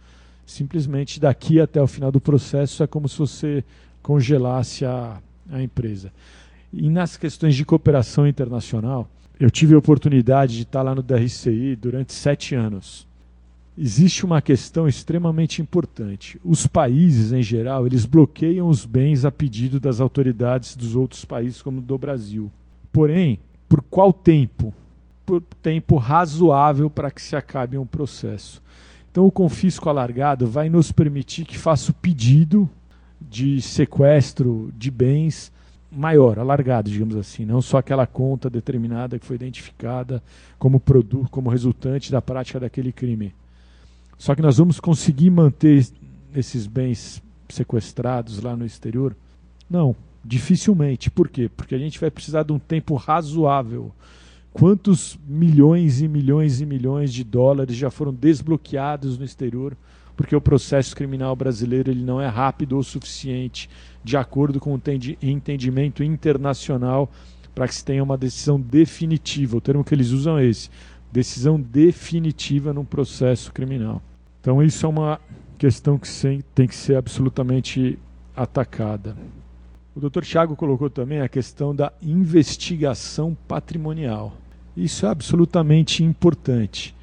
Simplesmente daqui até o final do processo é como se você congelasse a, a empresa. E nas questões de cooperação internacional, eu tive a oportunidade de estar lá no DRCI durante sete anos. Existe uma questão extremamente importante. Os países, em geral, eles bloqueiam os bens a pedido das autoridades dos outros países, como do Brasil. Porém, por qual tempo? Por tempo razoável para que se acabe um processo. Então, o confisco alargado vai nos permitir que faça o pedido de sequestro de bens maior, alargado, digamos assim, não só aquela conta determinada que foi identificada como produto, como resultante da prática daquele crime. Só que nós vamos conseguir manter esses bens sequestrados lá no exterior? Não, dificilmente. Por quê? Porque a gente vai precisar de um tempo razoável Quantos milhões e milhões e milhões de dólares já foram desbloqueados no exterior porque o processo criminal brasileiro ele não é rápido o suficiente, de acordo com o entendimento internacional, para que se tenha uma decisão definitiva. O termo que eles usam é esse: decisão definitiva num processo criminal. Então, isso é uma questão que tem que ser absolutamente atacada. O Dr. Thiago colocou também a questão da investigação patrimonial. Isso é absolutamente importante.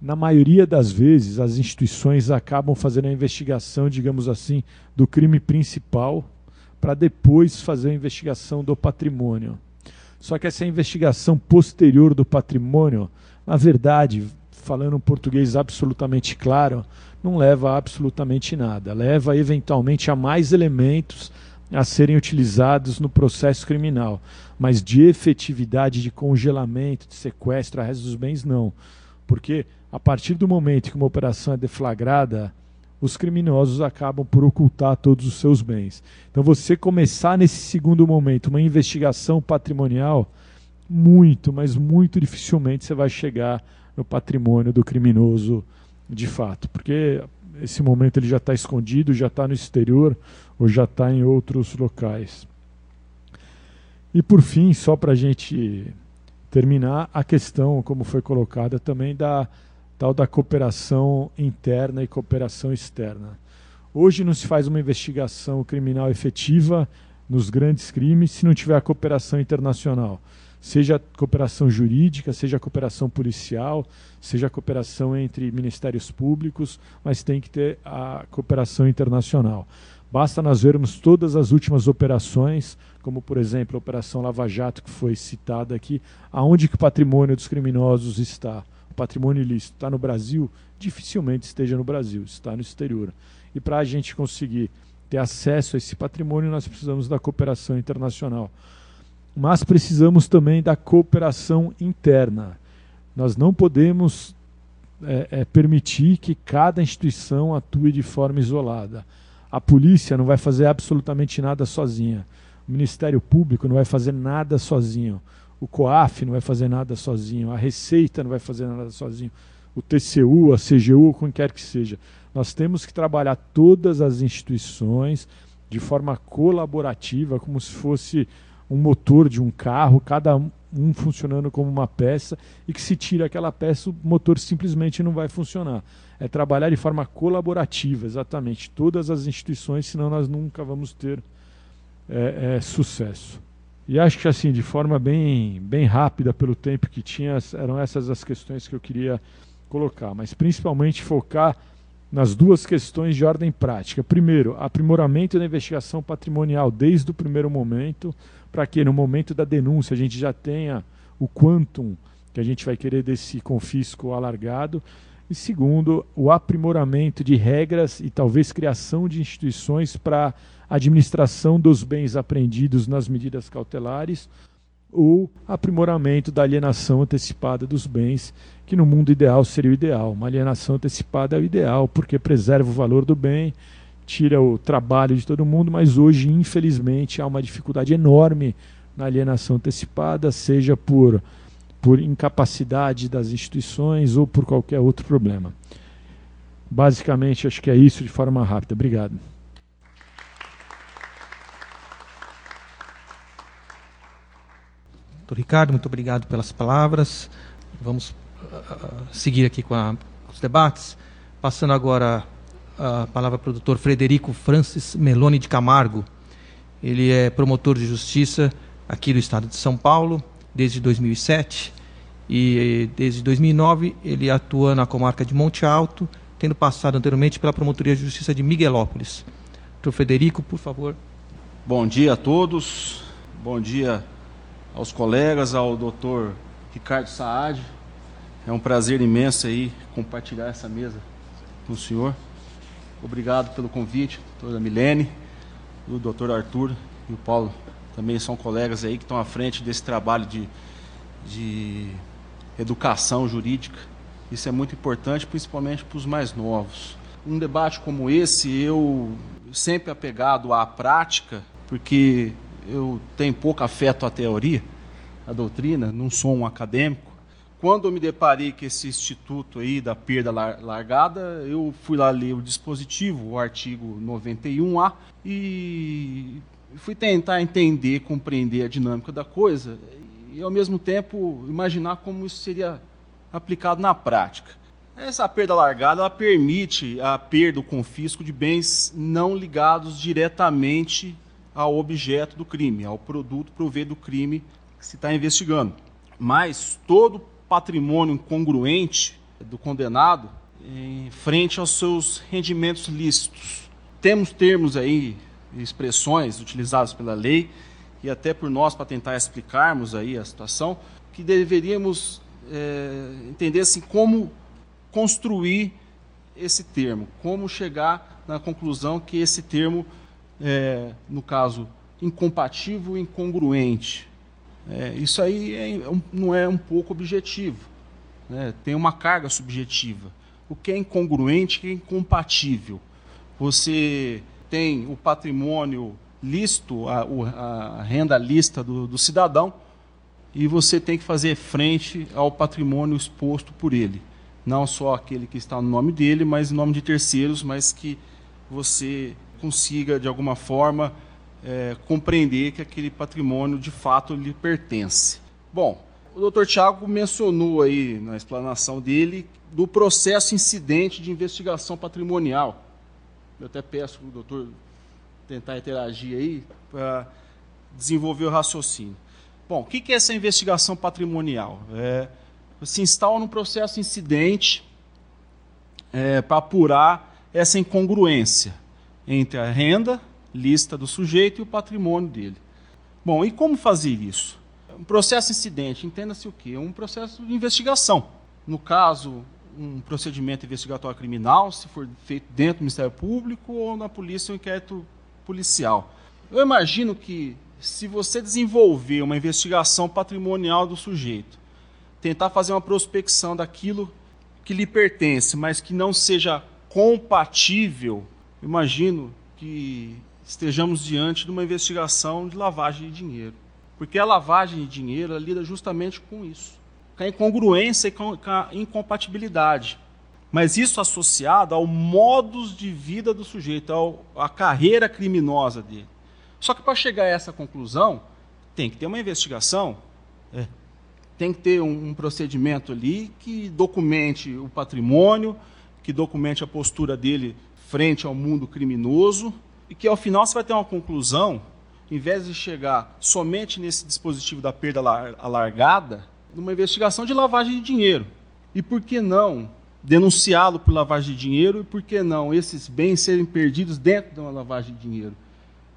Na maioria das vezes, as instituições acabam fazendo a investigação, digamos assim, do crime principal, para depois fazer a investigação do patrimônio. Só que essa investigação posterior do patrimônio, na verdade, falando um português absolutamente claro, não leva a absolutamente nada. Leva eventualmente a mais elementos a serem utilizados no processo criminal, mas de efetividade de congelamento, de sequestro, a resto dos bens, não. Porque a partir do momento que uma operação é deflagrada, os criminosos acabam por ocultar todos os seus bens. Então, você começar nesse segundo momento uma investigação patrimonial, muito, mas muito dificilmente você vai chegar no patrimônio do criminoso de fato, porque esse momento ele já está escondido, já está no exterior ou já está em outros locais. E por fim, só para a gente terminar, a questão, como foi colocada também, da tal da cooperação interna e cooperação externa. Hoje não se faz uma investigação criminal efetiva nos grandes crimes se não tiver a cooperação internacional seja cooperação jurídica, seja cooperação policial, seja cooperação entre ministérios públicos, mas tem que ter a cooperação internacional. Basta nós vermos todas as últimas operações, como por exemplo a Operação Lava Jato, que foi citada aqui, aonde que o patrimônio dos criminosos está. O patrimônio ilícito está no Brasil? Dificilmente esteja no Brasil, está no exterior. E para a gente conseguir ter acesso a esse patrimônio, nós precisamos da cooperação internacional mas precisamos também da cooperação interna. Nós não podemos é, é, permitir que cada instituição atue de forma isolada. A polícia não vai fazer absolutamente nada sozinha. O Ministério Público não vai fazer nada sozinho. O COAF não vai fazer nada sozinho. A Receita não vai fazer nada sozinho. O TCU, a CGU, quem quer que seja. Nós temos que trabalhar todas as instituições de forma colaborativa, como se fosse um motor de um carro, cada um funcionando como uma peça, e que se tira aquela peça, o motor simplesmente não vai funcionar. É trabalhar de forma colaborativa, exatamente, todas as instituições, senão nós nunca vamos ter é, é, sucesso. E acho que assim, de forma bem, bem rápida, pelo tempo que tinha, eram essas as questões que eu queria colocar, mas principalmente focar nas duas questões de ordem prática. Primeiro, aprimoramento da investigação patrimonial desde o primeiro momento, para que no momento da denúncia a gente já tenha o quantum que a gente vai querer desse confisco alargado. E segundo, o aprimoramento de regras e talvez criação de instituições para administração dos bens apreendidos nas medidas cautelares ou aprimoramento da alienação antecipada dos bens, que no mundo ideal seria o ideal. Uma alienação antecipada é o ideal, porque preserva o valor do bem, tira o trabalho de todo mundo, mas hoje, infelizmente, há uma dificuldade enorme na alienação antecipada, seja por por incapacidade das instituições ou por qualquer outro problema. Basicamente, acho que é isso de forma rápida. Obrigado. Doutor Ricardo, muito obrigado pelas palavras. Vamos uh, seguir aqui com a, os debates. Passando agora a palavra para o doutor Frederico Francis Meloni de Camargo. Ele é promotor de justiça aqui do estado de São Paulo desde 2007 e desde 2009 ele atua na comarca de Monte Alto, tendo passado anteriormente pela Promotoria de Justiça de Miguelópolis. Doutor Frederico, por favor. Bom dia a todos. Bom dia aos colegas, ao doutor Ricardo Saad. É um prazer imenso aí compartilhar essa mesa com o senhor. Obrigado pelo convite, doutora Milene, o doutor Arthur e o Paulo também são colegas aí que estão à frente desse trabalho de, de educação jurídica. Isso é muito importante, principalmente para os mais novos. Um debate como esse, eu sempre apegado à prática, porque eu tenho pouco afeto à teoria, à doutrina, não sou um acadêmico. Quando eu me deparei com esse instituto aí da perda largada, eu fui lá ler o dispositivo, o artigo 91A, e fui tentar entender, compreender a dinâmica da coisa e, ao mesmo tempo, imaginar como isso seria aplicado na prática. Essa perda largada ela permite a perda, o confisco de bens não ligados diretamente ao objeto do crime, ao produto prover do crime que se está investigando. Mas todo patrimônio incongruente do condenado em frente aos seus rendimentos lícitos. Temos termos aí expressões utilizadas pela lei e até por nós para tentar explicarmos aí a situação, que deveríamos é, entender assim como construir esse termo, como chegar na conclusão que esse termo, é, no caso, incompatível e incongruente. É, isso aí é, não é um pouco objetivo, né? tem uma carga subjetiva. O que é incongruente, o que é incompatível? Você tem o patrimônio listo, a, a renda lista do, do cidadão, e você tem que fazer frente ao patrimônio exposto por ele. Não só aquele que está no nome dele, mas em nome de terceiros, mas que você consiga, de alguma forma, é, compreender que aquele patrimônio de fato lhe pertence. Bom, o doutor Tiago mencionou aí na explanação dele do processo incidente de investigação patrimonial. Eu até peço para o doutor tentar interagir aí para desenvolver o raciocínio. Bom, o que é essa investigação patrimonial? É, se instala num processo incidente é, para apurar essa incongruência entre a renda lista do sujeito e o patrimônio dele. Bom, e como fazer isso? Um processo incidente, entenda-se o quê? Um processo de investigação. No caso, um procedimento investigatório criminal, se for feito dentro do Ministério Público ou na polícia, um inquérito policial. Eu imagino que se você desenvolver uma investigação patrimonial do sujeito, tentar fazer uma prospecção daquilo que lhe pertence, mas que não seja compatível, imagino que estejamos diante de uma investigação de lavagem de dinheiro. Porque a lavagem de dinheiro lida justamente com isso com a incongruência e com a incompatibilidade. Mas isso associado ao modus de vida do sujeito, ao, à carreira criminosa dele. Só que para chegar a essa conclusão, tem que ter uma investigação, é, tem que ter um, um procedimento ali que documente o patrimônio, que documente a postura dele frente ao mundo criminoso, e que ao final você vai ter uma conclusão, em vez de chegar somente nesse dispositivo da perda alargada, numa investigação de lavagem de dinheiro. E por que não denunciá-lo por lavagem de dinheiro e por que não esses bens serem perdidos dentro de uma lavagem de dinheiro?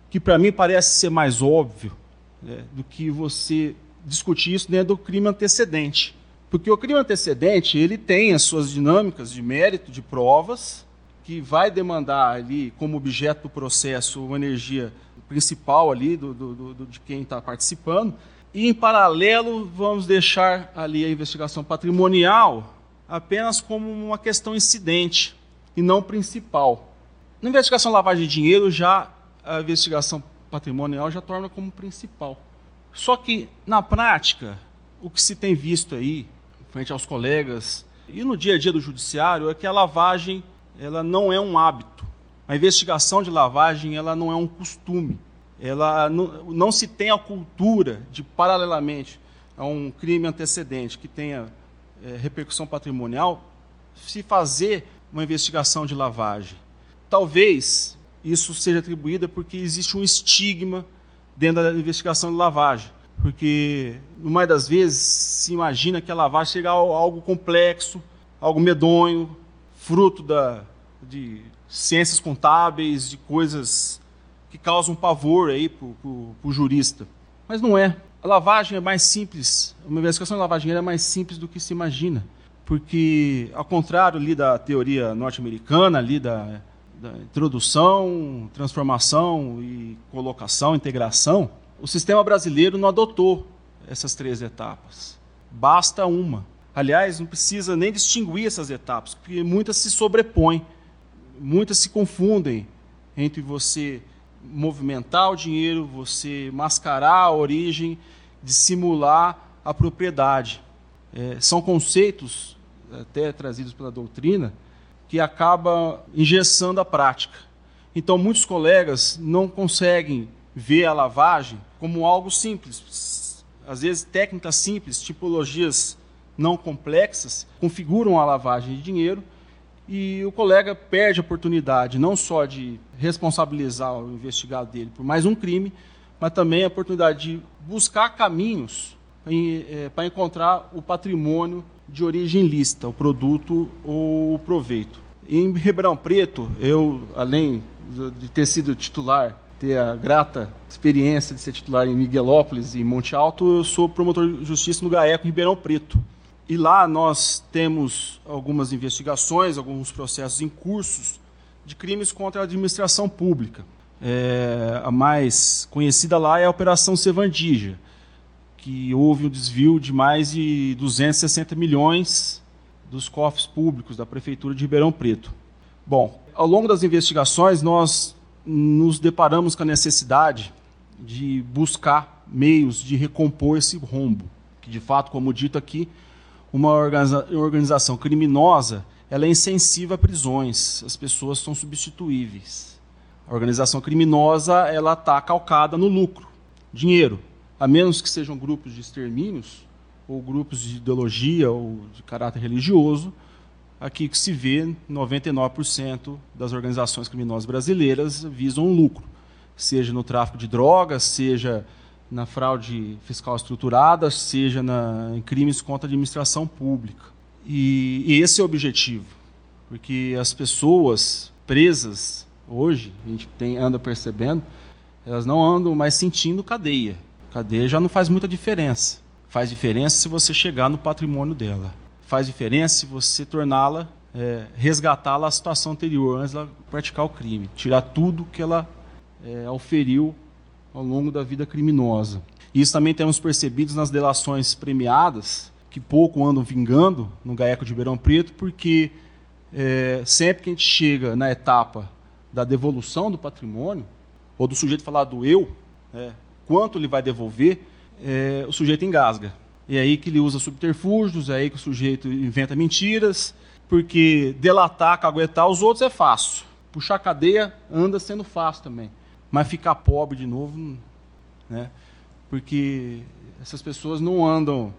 Que para mim parece ser mais óbvio né, do que você discutir isso dentro do crime antecedente. Porque o crime antecedente ele tem as suas dinâmicas de mérito, de provas, que vai demandar ali como objeto do processo uma energia principal ali do, do, do de quem está participando, e, em paralelo, vamos deixar ali a investigação patrimonial apenas como uma questão incidente e não principal. Na investigação lavagem de dinheiro, já a investigação patrimonial já torna como principal. Só que, na prática, o que se tem visto aí, frente aos colegas, e no dia a dia do judiciário, é que a lavagem ela não é um hábito. A investigação de lavagem ela não é um costume. Ela não, não se tem a cultura de, paralelamente a um crime antecedente que tenha é, repercussão patrimonial, se fazer uma investigação de lavagem. Talvez isso seja atribuído porque existe um estigma dentro da investigação de lavagem. Porque, no mais das vezes, se imagina que a lavagem seja algo complexo, algo medonho, fruto da, de ciências contábeis, de coisas que causam pavor aí para o jurista. Mas não é. A lavagem é mais simples, uma investigação de lavagem é mais simples do que se imagina. Porque, ao contrário ali da teoria norte-americana, ali da, da introdução, transformação e colocação, integração, o sistema brasileiro não adotou essas três etapas. Basta uma. Aliás, não precisa nem distinguir essas etapas, porque muitas se sobrepõem, muitas se confundem entre você movimentar o dinheiro, você mascarar a origem, dissimular a propriedade. É, são conceitos, até trazidos pela doutrina, que acaba engessando a prática. Então, muitos colegas não conseguem ver a lavagem como algo simples. Às vezes, técnicas simples, tipologias não complexas, configuram a lavagem de dinheiro e o colega perde a oportunidade não só de responsabilizar o investigado dele por mais um crime, mas também a oportunidade de buscar caminhos é, para encontrar o patrimônio de origem lícita, o produto ou o proveito. Em Ribeirão Preto, eu, além de ter sido titular, ter a grata experiência de ser titular em Miguelópolis e Monte Alto, eu sou promotor de justiça no GAECO Ribeirão Preto. E lá nós temos algumas investigações, alguns processos em cursos de crimes contra a administração pública. É, a mais conhecida lá é a Operação Sevandija, que houve um desvio de mais de 260 milhões dos cofres públicos da Prefeitura de Ribeirão Preto. Bom, ao longo das investigações, nós nos deparamos com a necessidade de buscar meios de recompor esse rombo, que de fato, como dito aqui, uma organização criminosa ela é insensível a prisões, as pessoas são substituíveis. A organização criminosa ela está calcada no lucro, dinheiro, a menos que sejam grupos de extermínios ou grupos de ideologia ou de caráter religioso, aqui que se vê 99% das organizações criminosas brasileiras visam lucro, seja no tráfico de drogas, seja na fraude fiscal estruturada, seja na, em crimes contra a administração pública. E, e esse é o objetivo, porque as pessoas presas hoje, a gente tem, anda percebendo, elas não andam mais sentindo cadeia. Cadeia já não faz muita diferença. Faz diferença se você chegar no patrimônio dela. Faz diferença se você torná-la, é, resgatá-la à situação anterior, antes de praticar o crime. Tirar tudo que ela é, oferiu ao longo da vida criminosa. Isso também temos percebido nas delações premiadas, que pouco andam vingando no GAECO de Ribeirão Preto, porque é, sempre que a gente chega na etapa da devolução do patrimônio, ou do sujeito falar do eu, é, quanto ele vai devolver, é, o sujeito engasga. É aí que ele usa subterfúgios, é aí que o sujeito inventa mentiras, porque delatar, caguetar os outros é fácil. Puxar cadeia anda sendo fácil também mas ficar pobre de novo, né? Porque essas pessoas não andam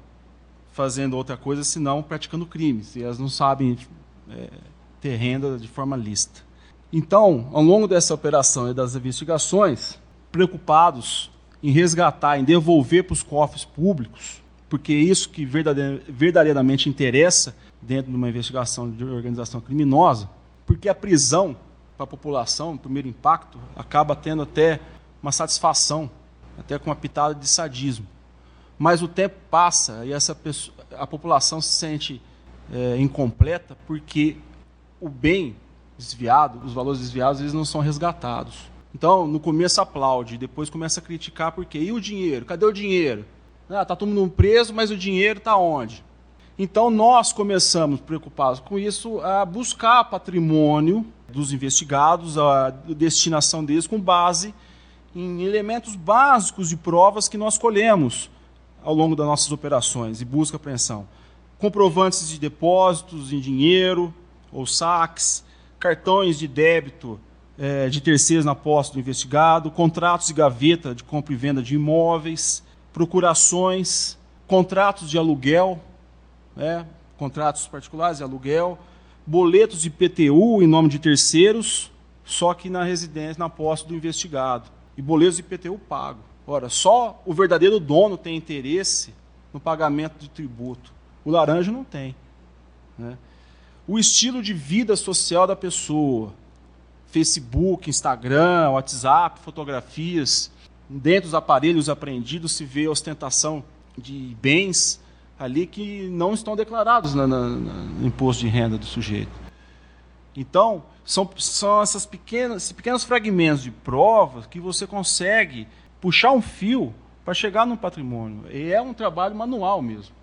fazendo outra coisa senão praticando crimes, e elas não sabem é, ter renda de forma lícita. Então, ao longo dessa operação e das investigações, preocupados em resgatar, em devolver para os cofres públicos, porque é isso que verdadeiramente interessa dentro de uma investigação de organização criminosa, porque a prisão para a população, primeiro impacto, acaba tendo até uma satisfação, até com uma pitada de sadismo. Mas o tempo passa e essa pessoa, a população se sente é, incompleta porque o bem desviado, os valores desviados, eles não são resgatados. Então, no começo aplaude, depois começa a criticar porque e o dinheiro? Cadê o dinheiro? Ah, tá todo mundo preso, mas o dinheiro está onde? Então nós começamos, preocupados com isso, a buscar patrimônio dos investigados, a destinação deles com base em elementos básicos de provas que nós colhemos ao longo das nossas operações e busca e apreensão? Comprovantes de depósitos em dinheiro ou saques, cartões de débito é, de terceiros na posse do investigado, contratos de gaveta de compra e venda de imóveis, procurações, contratos de aluguel, né, contratos particulares de aluguel, boletos de PTU em nome de terceiros, só que na residência, na posse do investigado, e boletos de PTU pago. Ora, só o verdadeiro dono tem interesse no pagamento de tributo. O laranja não tem. Né? O estilo de vida social da pessoa, Facebook, Instagram, WhatsApp, fotografias. Dentro dos aparelhos apreendidos se vê ostentação de bens ali que não estão declarados no, no, no imposto de renda do sujeito. Então, são, são essas pequenas, esses pequenos fragmentos de provas que você consegue puxar um fio para chegar no patrimônio. E é um trabalho manual mesmo.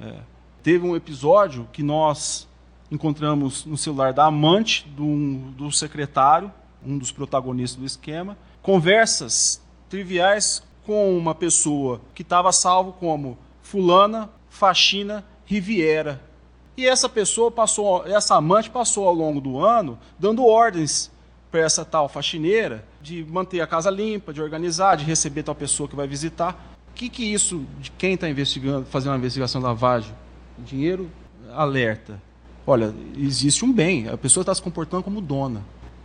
É. Teve um episódio que nós encontramos no celular da amante do, do secretário, um dos protagonistas do esquema, conversas triviais com uma pessoa que estava salvo como fulana, faxina, Riviera. E essa pessoa passou, essa amante passou ao longo do ano dando ordens para essa tal faxineira de manter a casa limpa, de organizar, de receber tal pessoa que vai visitar. O que, que isso, de quem está investigando, fazendo uma investigação de lavagem? Dinheiro alerta. Olha, existe um bem, a pessoa está se comportando como dona.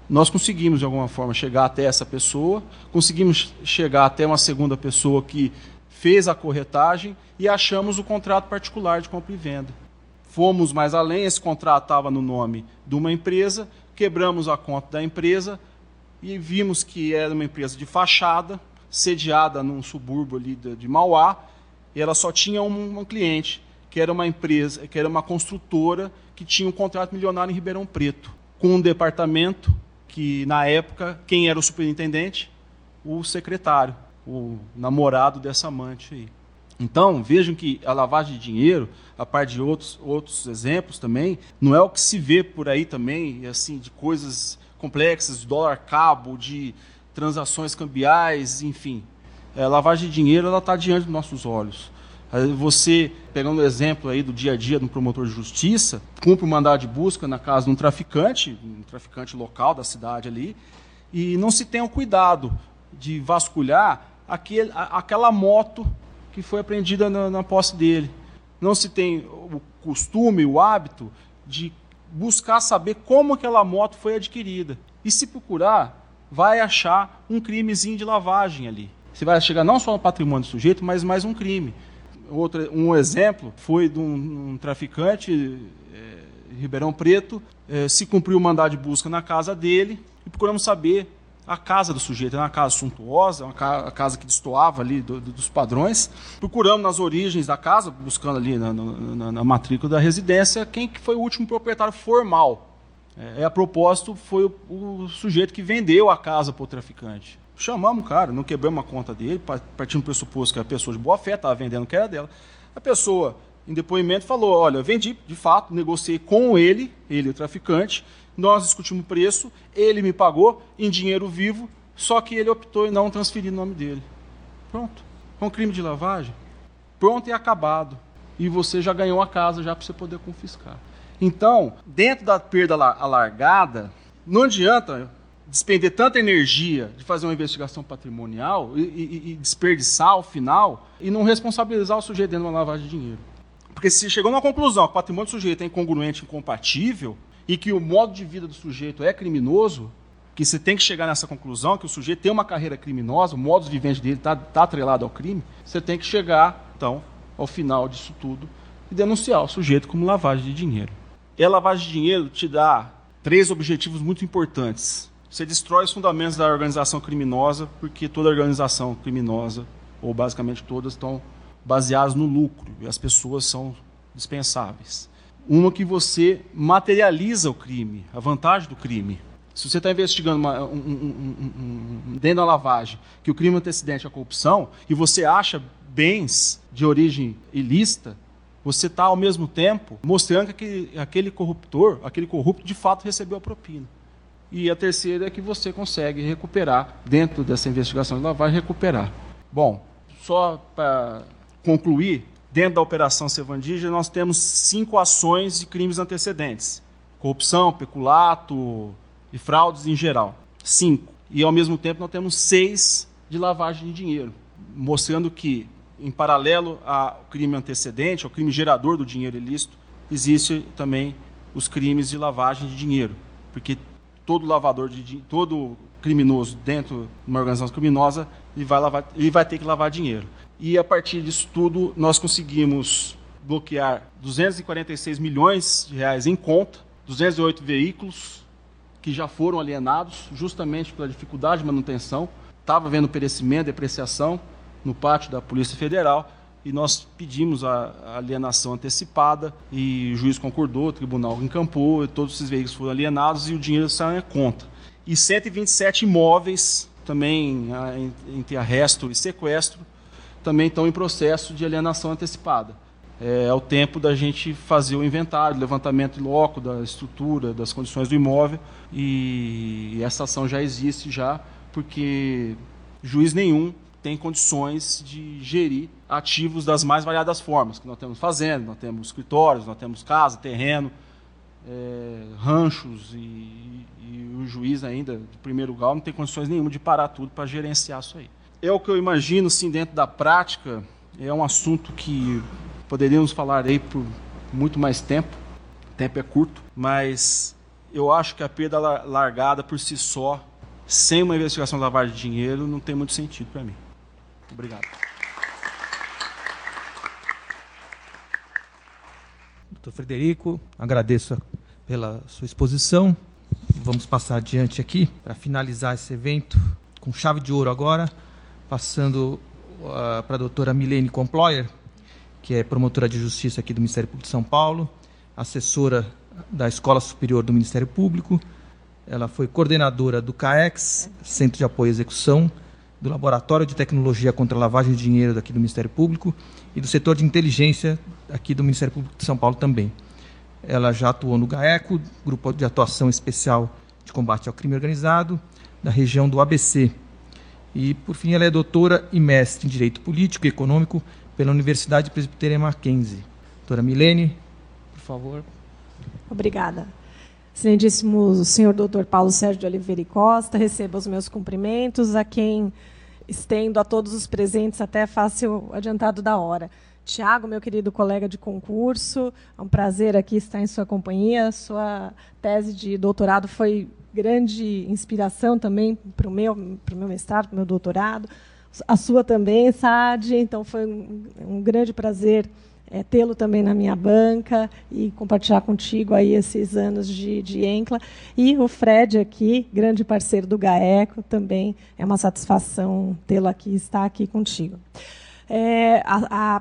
Nós conseguimos, de alguma forma, chegar até essa pessoa, conseguimos chegar até uma segunda pessoa que fez a corretagem e achamos o contrato particular de compra e venda. Fomos mais além, esse contrato estava no nome de uma empresa, quebramos a conta da empresa e vimos que era uma empresa de fachada, sediada num subúrbio ali de Mauá, e ela só tinha um, um cliente, que era uma empresa, que era uma construtora que tinha um contrato milionário em Ribeirão Preto, com um departamento que, na época, quem era o superintendente? O secretário, o namorado dessa amante aí. Então, vejam que a lavagem de dinheiro, a par de outros, outros exemplos também, não é o que se vê por aí também, assim, de coisas complexas, de dólar cabo, de transações cambiais, enfim. É, a lavagem de dinheiro ela está diante dos nossos olhos. Você, pegando o exemplo aí do dia a dia de um promotor de justiça, cumpre um mandado de busca na casa de um traficante, um traficante local da cidade ali, e não se tem o cuidado de vasculhar aquele, aquela moto que foi apreendida na, na posse dele. Não se tem o costume, o hábito de buscar saber como aquela moto foi adquirida. E se procurar, vai achar um crimezinho de lavagem ali. Você vai chegar não só no patrimônio do sujeito, mas mais um crime. Outro, um exemplo foi de um, um traficante, é, Ribeirão Preto, é, se cumpriu o mandado de busca na casa dele e procuramos saber a casa do sujeito. Era uma casa suntuosa, uma casa que destoava ali do, do, dos padrões. Procuramos nas origens da casa, buscando ali na, na, na matrícula da residência, quem que foi o último proprietário formal. É, a propósito, foi o, o sujeito que vendeu a casa para o traficante. Chamamos o cara, não quebramos a conta dele, partindo do pressuposto que a pessoa de boa fé estava vendendo que era dela. A pessoa, em depoimento, falou: Olha, vendi, de fato, negociei com ele, ele, o traficante, nós discutimos o preço, ele me pagou em dinheiro vivo, só que ele optou em não transferir o nome dele. Pronto. É um crime de lavagem. Pronto e acabado. E você já ganhou a casa já para você poder confiscar. Então, dentro da perda alargada, não adianta despender tanta energia de fazer uma investigação patrimonial e, e, e, desperdiçar ao final e não responsabilizar o sujeito dentro de uma lavagem de dinheiro. Porque se chegou numa conclusão que o patrimônio do sujeito é incongruente, incompatível, e que o modo de vida do sujeito é criminoso, que você tem que chegar nessa conclusão, que o sujeito tem uma carreira criminosa, o modo de vivente dele está tá atrelado ao crime, você tem que chegar, então, ao final disso tudo e denunciar o sujeito como lavagem de dinheiro. E a lavagem de dinheiro te dá três objetivos muito importantes. Você destrói os fundamentos da organização criminosa, porque toda organização criminosa, ou basicamente todas, estão baseadas no lucro e as pessoas são dispensáveis. Uma que você materializa o crime, a vantagem do crime. Se você está investigando uma, um, um, um, dentro da lavagem que o crime antecedente é a corrupção e você acha bens de origem ilícita, você está ao mesmo tempo mostrando que aquele, aquele corruptor, aquele corrupto, de fato recebeu a propina. E a terceira é que você consegue recuperar, dentro dessa investigação de lavagem, recuperar. Bom, só para concluir, dentro da Operação Sevandija, nós temos cinco ações de crimes antecedentes: corrupção, peculato e fraudes em geral. Cinco. E, ao mesmo tempo, nós temos seis de lavagem de dinheiro, mostrando que, em paralelo ao crime antecedente, ao crime gerador do dinheiro ilícito, existe também os crimes de lavagem de dinheiro, porque todo lavador de todo criminoso dentro de uma organização criminosa ele vai lavar, ele vai ter que lavar dinheiro. E a partir disso tudo nós conseguimos bloquear 246 milhões de reais em conta, 208 veículos que já foram alienados justamente pela dificuldade de manutenção, estava havendo perecimento, depreciação no pátio da Polícia Federal e nós pedimos a, alienação antecipada e o juiz concordou, o tribunal encampou, todos esses veículos foram alienados e o dinheiro saiu em conta. E 127 imóveis, também entre arresto e sequestro, também estão em processo de alienação antecipada. É, é o tempo da gente fazer o inventário, levantamento loco da estrutura, das condições do imóvel, e essa ação já existe já, porque juiz nenhum tem condições de gerir ativos das mais variadas formas, que nós temos fazenda, nós temos escritórios, nós temos casa, terreno, é, ranchos, e, e, o juiz ainda, de primeiro grau, não tem condições nenhuma de parar tudo para gerenciar isso aí. É o que eu imagino, sim, dentro da prática, é um assunto que poderíamos falar aí por muito mais tempo, o tempo é curto, mas eu acho que a perda largada por si só, sem uma investigação de lavagem de dinheiro, não tem muito sentido para mim. Obrigado. Doutor Frederico, agradeço pela sua exposição. Vamos passar adiante aqui para finalizar esse evento com chave de ouro agora, passando uh, para a doutora Milene Comployer, que é promotora de justiça aqui do Ministério Público de São Paulo, assessora da Escola Superior do Ministério Público. Ela foi coordenadora do CAEX, Centro de Apoio à Execução, do Laboratório de Tecnologia contra a Lavagem de Dinheiro daqui do Ministério Público e do setor de inteligência aqui do Ministério Público de São Paulo também. Ela já atuou no GAECO, Grupo de Atuação Especial de Combate ao Crime Organizado, da região do ABC. E, por fim, ela é doutora e mestre em Direito Político e Econômico pela Universidade Presbiteriana Mackenzie. Doutora Milene, por favor. Obrigada. Excelentíssimo senhor doutor Paulo Sérgio de Oliveira e Costa, receba os meus cumprimentos, a quem estendo a todos os presentes até fácil adiantado da hora. Tiago, meu querido colega de concurso, é um prazer aqui estar em sua companhia. Sua tese de doutorado foi grande inspiração também para o meu, meu mestrado, para o meu doutorado. A sua também, Saad, então foi um, um grande prazer é, tê-lo também na minha banca e compartilhar contigo aí esses anos de, de Encla. E o Fred aqui, grande parceiro do GAECO, também é uma satisfação tê-lo aqui, estar aqui contigo. É,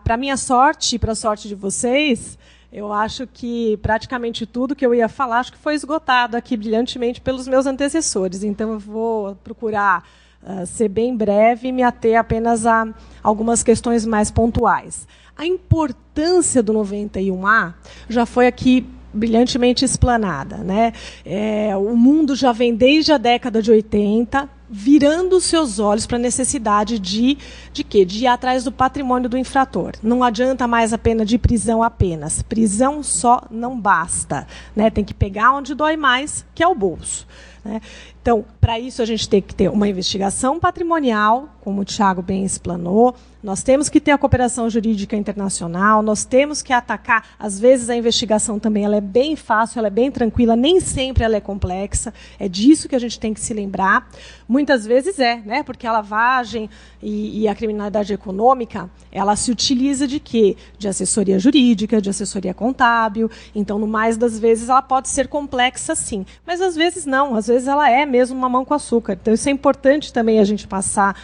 para minha sorte e para a sorte de vocês, eu acho que praticamente tudo que eu ia falar acho que foi esgotado aqui brilhantemente pelos meus antecessores. Então eu vou procurar uh, ser bem breve e me ater apenas a algumas questões mais pontuais. A importância do 91A já foi aqui brilhantemente explanada. Né? É, o mundo já vem desde a década de 80 virando seus olhos para a necessidade de, de quê? De ir atrás do patrimônio do infrator. Não adianta mais a pena de prisão apenas. Prisão só não basta. Né? Tem que pegar onde dói mais, que é o bolso. Né? Então, para isso, a gente tem que ter uma investigação patrimonial, como o Tiago bem explanou, nós temos que ter a cooperação jurídica internacional, nós temos que atacar, às vezes a investigação também ela é bem fácil, ela é bem tranquila, nem sempre ela é complexa, é disso que a gente tem que se lembrar. Muitas vezes é, né? porque a lavagem e, e a criminalidade econômica, ela se utiliza de quê? De assessoria jurídica, de assessoria contábil, então, no mais das vezes, ela pode ser complexa sim, mas às vezes não, às vezes ela é mesmo uma mão com açúcar. Então, isso é importante também a gente passar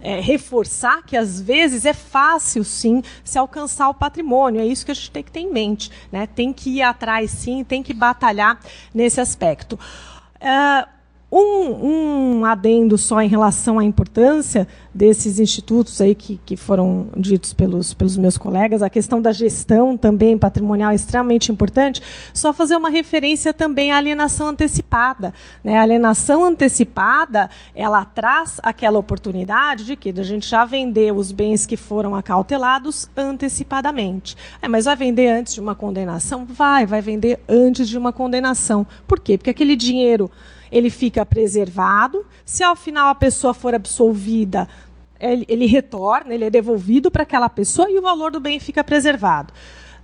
é, reforçar que às vezes é fácil sim se alcançar o patrimônio. É isso que a gente tem que ter em mente. Né? Tem que ir atrás sim, tem que batalhar nesse aspecto. Uh, Um, um adendo só em relação à importância desses institutos aí que, que foram ditos pelos, pelos meus colegas, a questão da gestão também patrimonial é extremamente importante, só fazer uma referência também à alienação antecipada. Né? A alienação antecipada, ela traz aquela oportunidade de que a gente já vender os bens que foram acautelados antecipadamente. É, mas vai vender antes de uma condenação? Vai, vai vender antes de uma condenação. Por quê? Porque aquele dinheiro ele fica preservado. Se ao final a pessoa for absolvida, ele, ele retorna, ele é devolvido para aquela pessoa e o valor do bem fica preservado.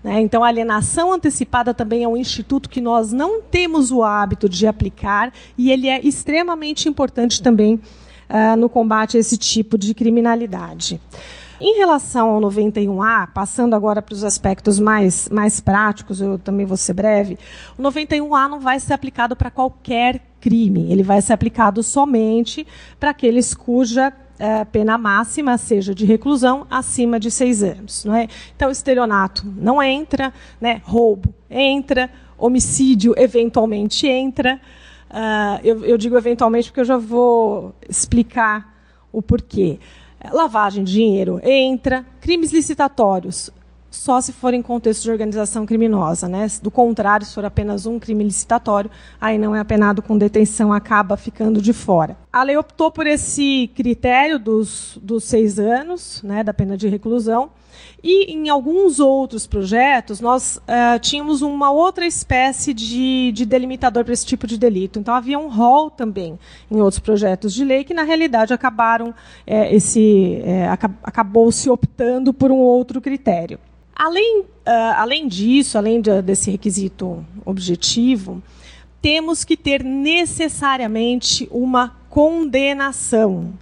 Né? Então, a alienação antecipada também é um instituto que nós não temos o hábito de aplicar e ele é extremamente importante também uh, no combate a esse tipo de criminalidade. Em relação ao 91A, passando agora para os aspectos mais, mais práticos, eu também vou ser breve, o 91A não vai ser aplicado para qualquer crime, ele vai ser aplicado somente para aqueles cuja é, pena máxima seja de reclusão acima de seis anos. Não é? Então, estelionato não entra, né? roubo entra, homicídio eventualmente entra. Uh, eu, eu digo eventualmente porque eu já vou explicar o porquê. Lavagem de dinheiro entra, crimes licitatórios só se for em contexto de organização criminosa. Né? Do contrário, se for apenas um crime licitatório, aí não é apenado com detenção, acaba ficando de fora. A lei optou por esse critério dos, dos seis anos, né, da pena de reclusão, e em alguns outros projetos, nós uh, tínhamos uma outra espécie de, de delimitador para esse tipo de delito. Então, havia um rol também em outros projetos de lei que, na realidade, acabaram é, esse é, acabou se optando por um outro critério. Além, uh, além disso, além de, desse requisito objetivo, temos que ter necessariamente uma condenação.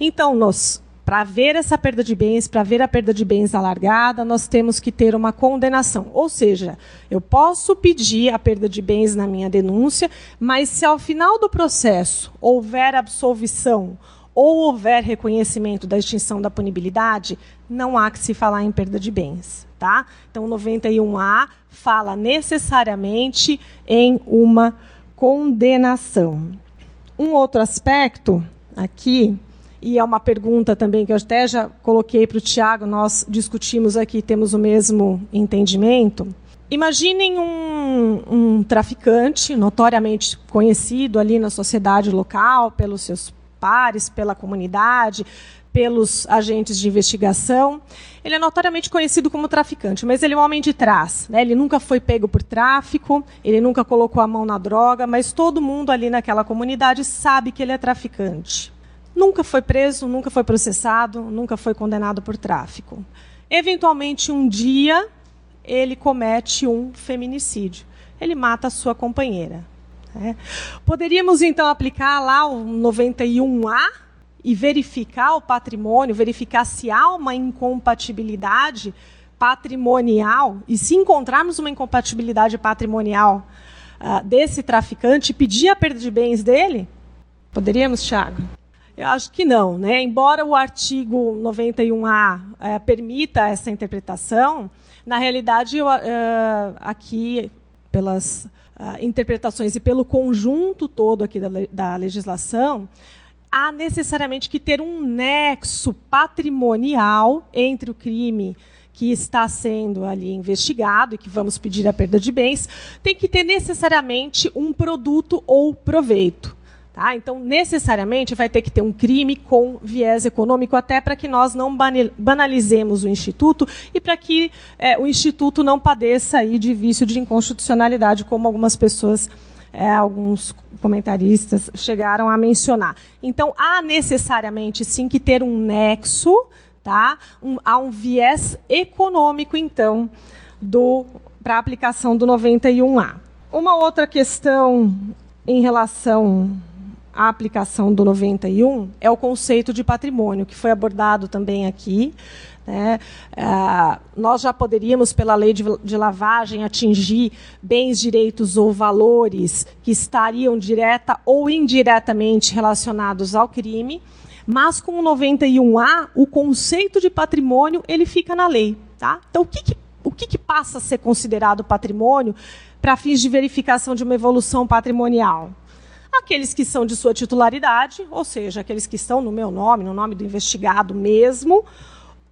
Então, nós para ver essa perda de bens, para ver a perda de bens alargada, nós temos que ter uma condenação. Ou seja, eu posso pedir a perda de bens na minha denúncia, mas se ao final do processo houver absolvição ou houver reconhecimento da extinção da punibilidade, não há que se falar em perda de bens. Tá? Então, 91A fala necessariamente em uma condenação. Um outro aspecto aqui e é uma pergunta também que eu até já coloquei para o Tiago, nós discutimos aqui, temos o mesmo entendimento. Imaginem um, um, traficante notoriamente conhecido ali na sociedade local, pelos seus pares, pela comunidade, pelos agentes de investigação. Ele é notoriamente conhecido como traficante, mas ele é um homem de trás. Né? Ele nunca foi pego por tráfico, ele nunca colocou a mão na droga, mas todo mundo ali naquela comunidade sabe que ele é traficante nunca foi preso, nunca foi processado, nunca foi condenado por tráfico. Eventualmente, um dia, ele comete um feminicídio. Ele mata a sua companheira. Né? Poderíamos, então, aplicar lá o 91A e verificar o patrimônio, verificar se há uma incompatibilidade patrimonial, e se encontrarmos uma incompatibilidade patrimonial uh, desse traficante, pedir a perda de bens dele? Poderíamos, Thiago? Eu acho que não. Né? Embora o artigo 91A é, permita essa interpretação, na realidade, eu, é, aqui, pelas uh, interpretações e pelo conjunto todo aqui da, da legislação, há necessariamente que ter um nexo patrimonial entre o crime que está sendo ali investigado e que vamos pedir a perda de bens, tem que ter necessariamente um produto ou proveito. Tá? Então, necessariamente, vai ter que ter um crime com viés econômico, até para que nós não banalizemos o Instituto e para que é, o Instituto não padeça aí de vício de inconstitucionalidade, como algumas pessoas, é, alguns comentaristas chegaram a mencionar. Então, há necessariamente, sim, que ter um nexo, tá? um, há um viés econômico, então, para a aplicação do 91A. Uma outra questão em relação a aplicação do 91 é o conceito de patrimônio, que foi abordado também aqui. Né? Ah, nós já poderíamos, pela lei de, de, lavagem, atingir bens, direitos ou valores que estariam direta ou indiretamente relacionados ao crime, mas com o 91A, o conceito de patrimônio ele fica na lei. Tá? Então, o que, que o que, que passa a ser considerado patrimônio para fins de verificação de uma evolução patrimonial? Aqueles que são de sua titularidade, ou seja, aqueles que estão no meu nome, no nome do investigado mesmo,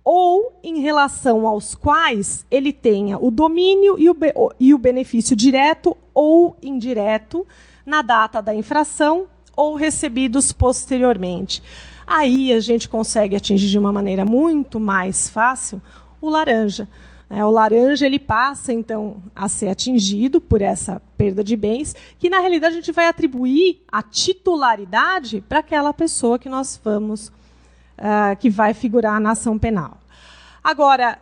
ou em relação aos quais ele tenha o domínio e o, e o benefício direto ou indireto na data da infração ou recebidos posteriormente. Aí a gente consegue atingir de uma maneira muito mais fácil o laranja. É, o laranja ele passa então a ser atingido por essa perda de bens, que na realidade a gente vai atribuir a titularidade para aquela pessoa que nós vamos uh, que vai figurar na ação penal. Agora,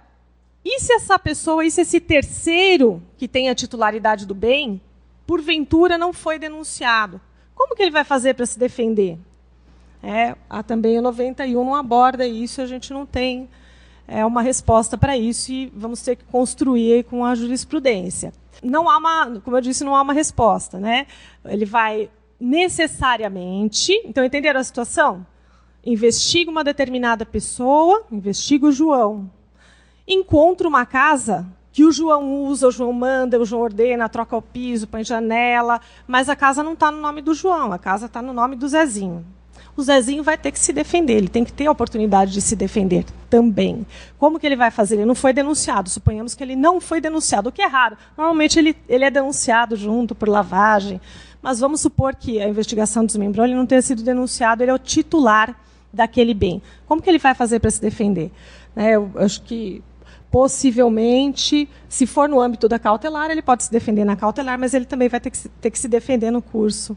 e se essa pessoa, e se esse terceiro que tem a titularidade do bem, porventura não foi denunciado? Como que ele vai fazer para se defender? É, há também o 91 não aborda isso, a gente não tem é, uma resposta para isso e vamos ter que construir com a jurisprudência. Não há uma, como eu disse, não há uma resposta, né? Ele vai necessariamente, então entenderam a situação? Investiga uma determinada pessoa, investiga o João, encontra uma casa que o João usa, o João manda, o João ordena, troca o piso, põe janela, mas a casa não está no nome do João, a casa está no nome do Zezinho o Zezinho vai ter que se defender, ele tem que ter a oportunidade de se defender também. Como que ele vai fazer? Ele não foi denunciado, suponhamos que ele não foi denunciado, o que é raro. Normalmente ele, ele é denunciado junto por lavagem, mas vamos supor que a investigação desmembrou, ele não tenha sido denunciado, ele é o titular daquele bem. Como que ele vai fazer para se defender? Né, eu acho que possivelmente, se for no âmbito da cautelar, ele pode se defender na cautelar, mas ele também vai ter que, ter que se defender no curso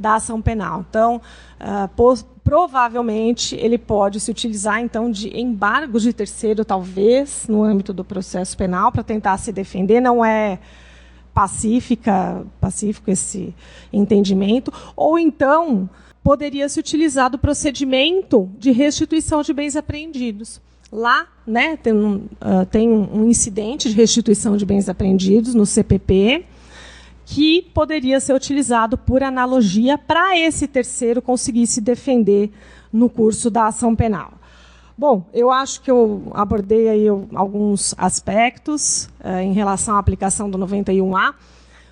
da ação penal. Então, uh, provavelmente ele pode se utilizar então de embargos de terceiro, talvez, no âmbito do processo penal, para tentar se defender. Não é pacífica, pacífico esse entendimento, ou então poderia se utilizar do procedimento de restituição de bens apreendidos. Lá, né, tem um, uh, tem um incidente de restituição de bens apreendidos no CPP, que poderia ser utilizado por analogia para esse terceiro conseguir se defender no curso da ação penal. Bom, eu acho que eu abordei aí alguns aspectos eh, em relação à aplicação do 91A.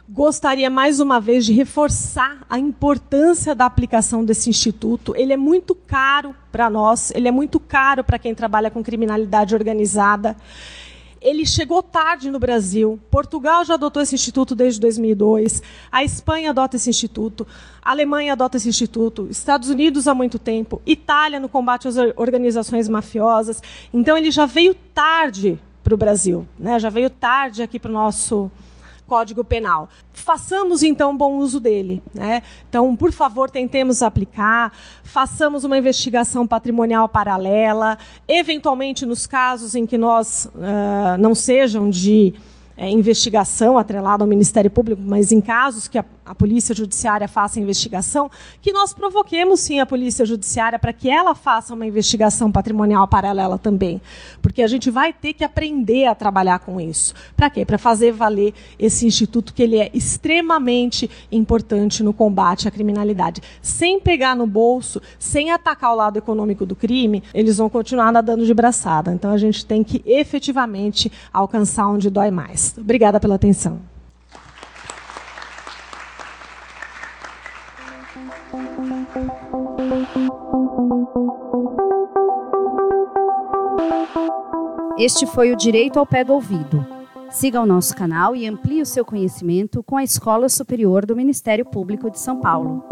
Gostaria mais uma vez de reforçar a importância da aplicação desse instituto. Ele é muito caro para nós, ele é muito caro para quem trabalha com criminalidade organizada ele chegou tarde no Brasil. Portugal já adotou esse instituto desde 2002. A Espanha adota esse instituto. A Alemanha adota esse instituto. Estados Unidos há muito tempo. Itália no combate às organizações mafiosas. Então ele já veio tarde para o Brasil, né? Já veio tarde aqui para o nosso Código Penal. Façamos então bom uso dele. Né? Então, por favor, tentemos aplicar, façamos uma investigação patrimonial paralela, eventualmente nos casos em que nós uh, não sejam de é, investigação atrelada ao Ministério Público, mas em casos que a, a Polícia Judiciária faça investigação, que nós provoquemos sim a Polícia Judiciária para que ela faça uma investigação patrimonial paralela também. Porque a gente vai ter que aprender a trabalhar com isso. Para quê? Para fazer valer esse instituto que ele é extremamente importante no combate à criminalidade. Sem pegar no bolso, sem atacar o lado econômico do crime, eles vão continuar nadando de braçada. Então a gente tem que efetivamente alcançar onde dói mais. Obrigada pela atenção. Este foi o Direito ao Pé do Ouvido. Siga o nosso canal e amplie o seu conhecimento com a Escola Superior do Ministério Público de São Paulo.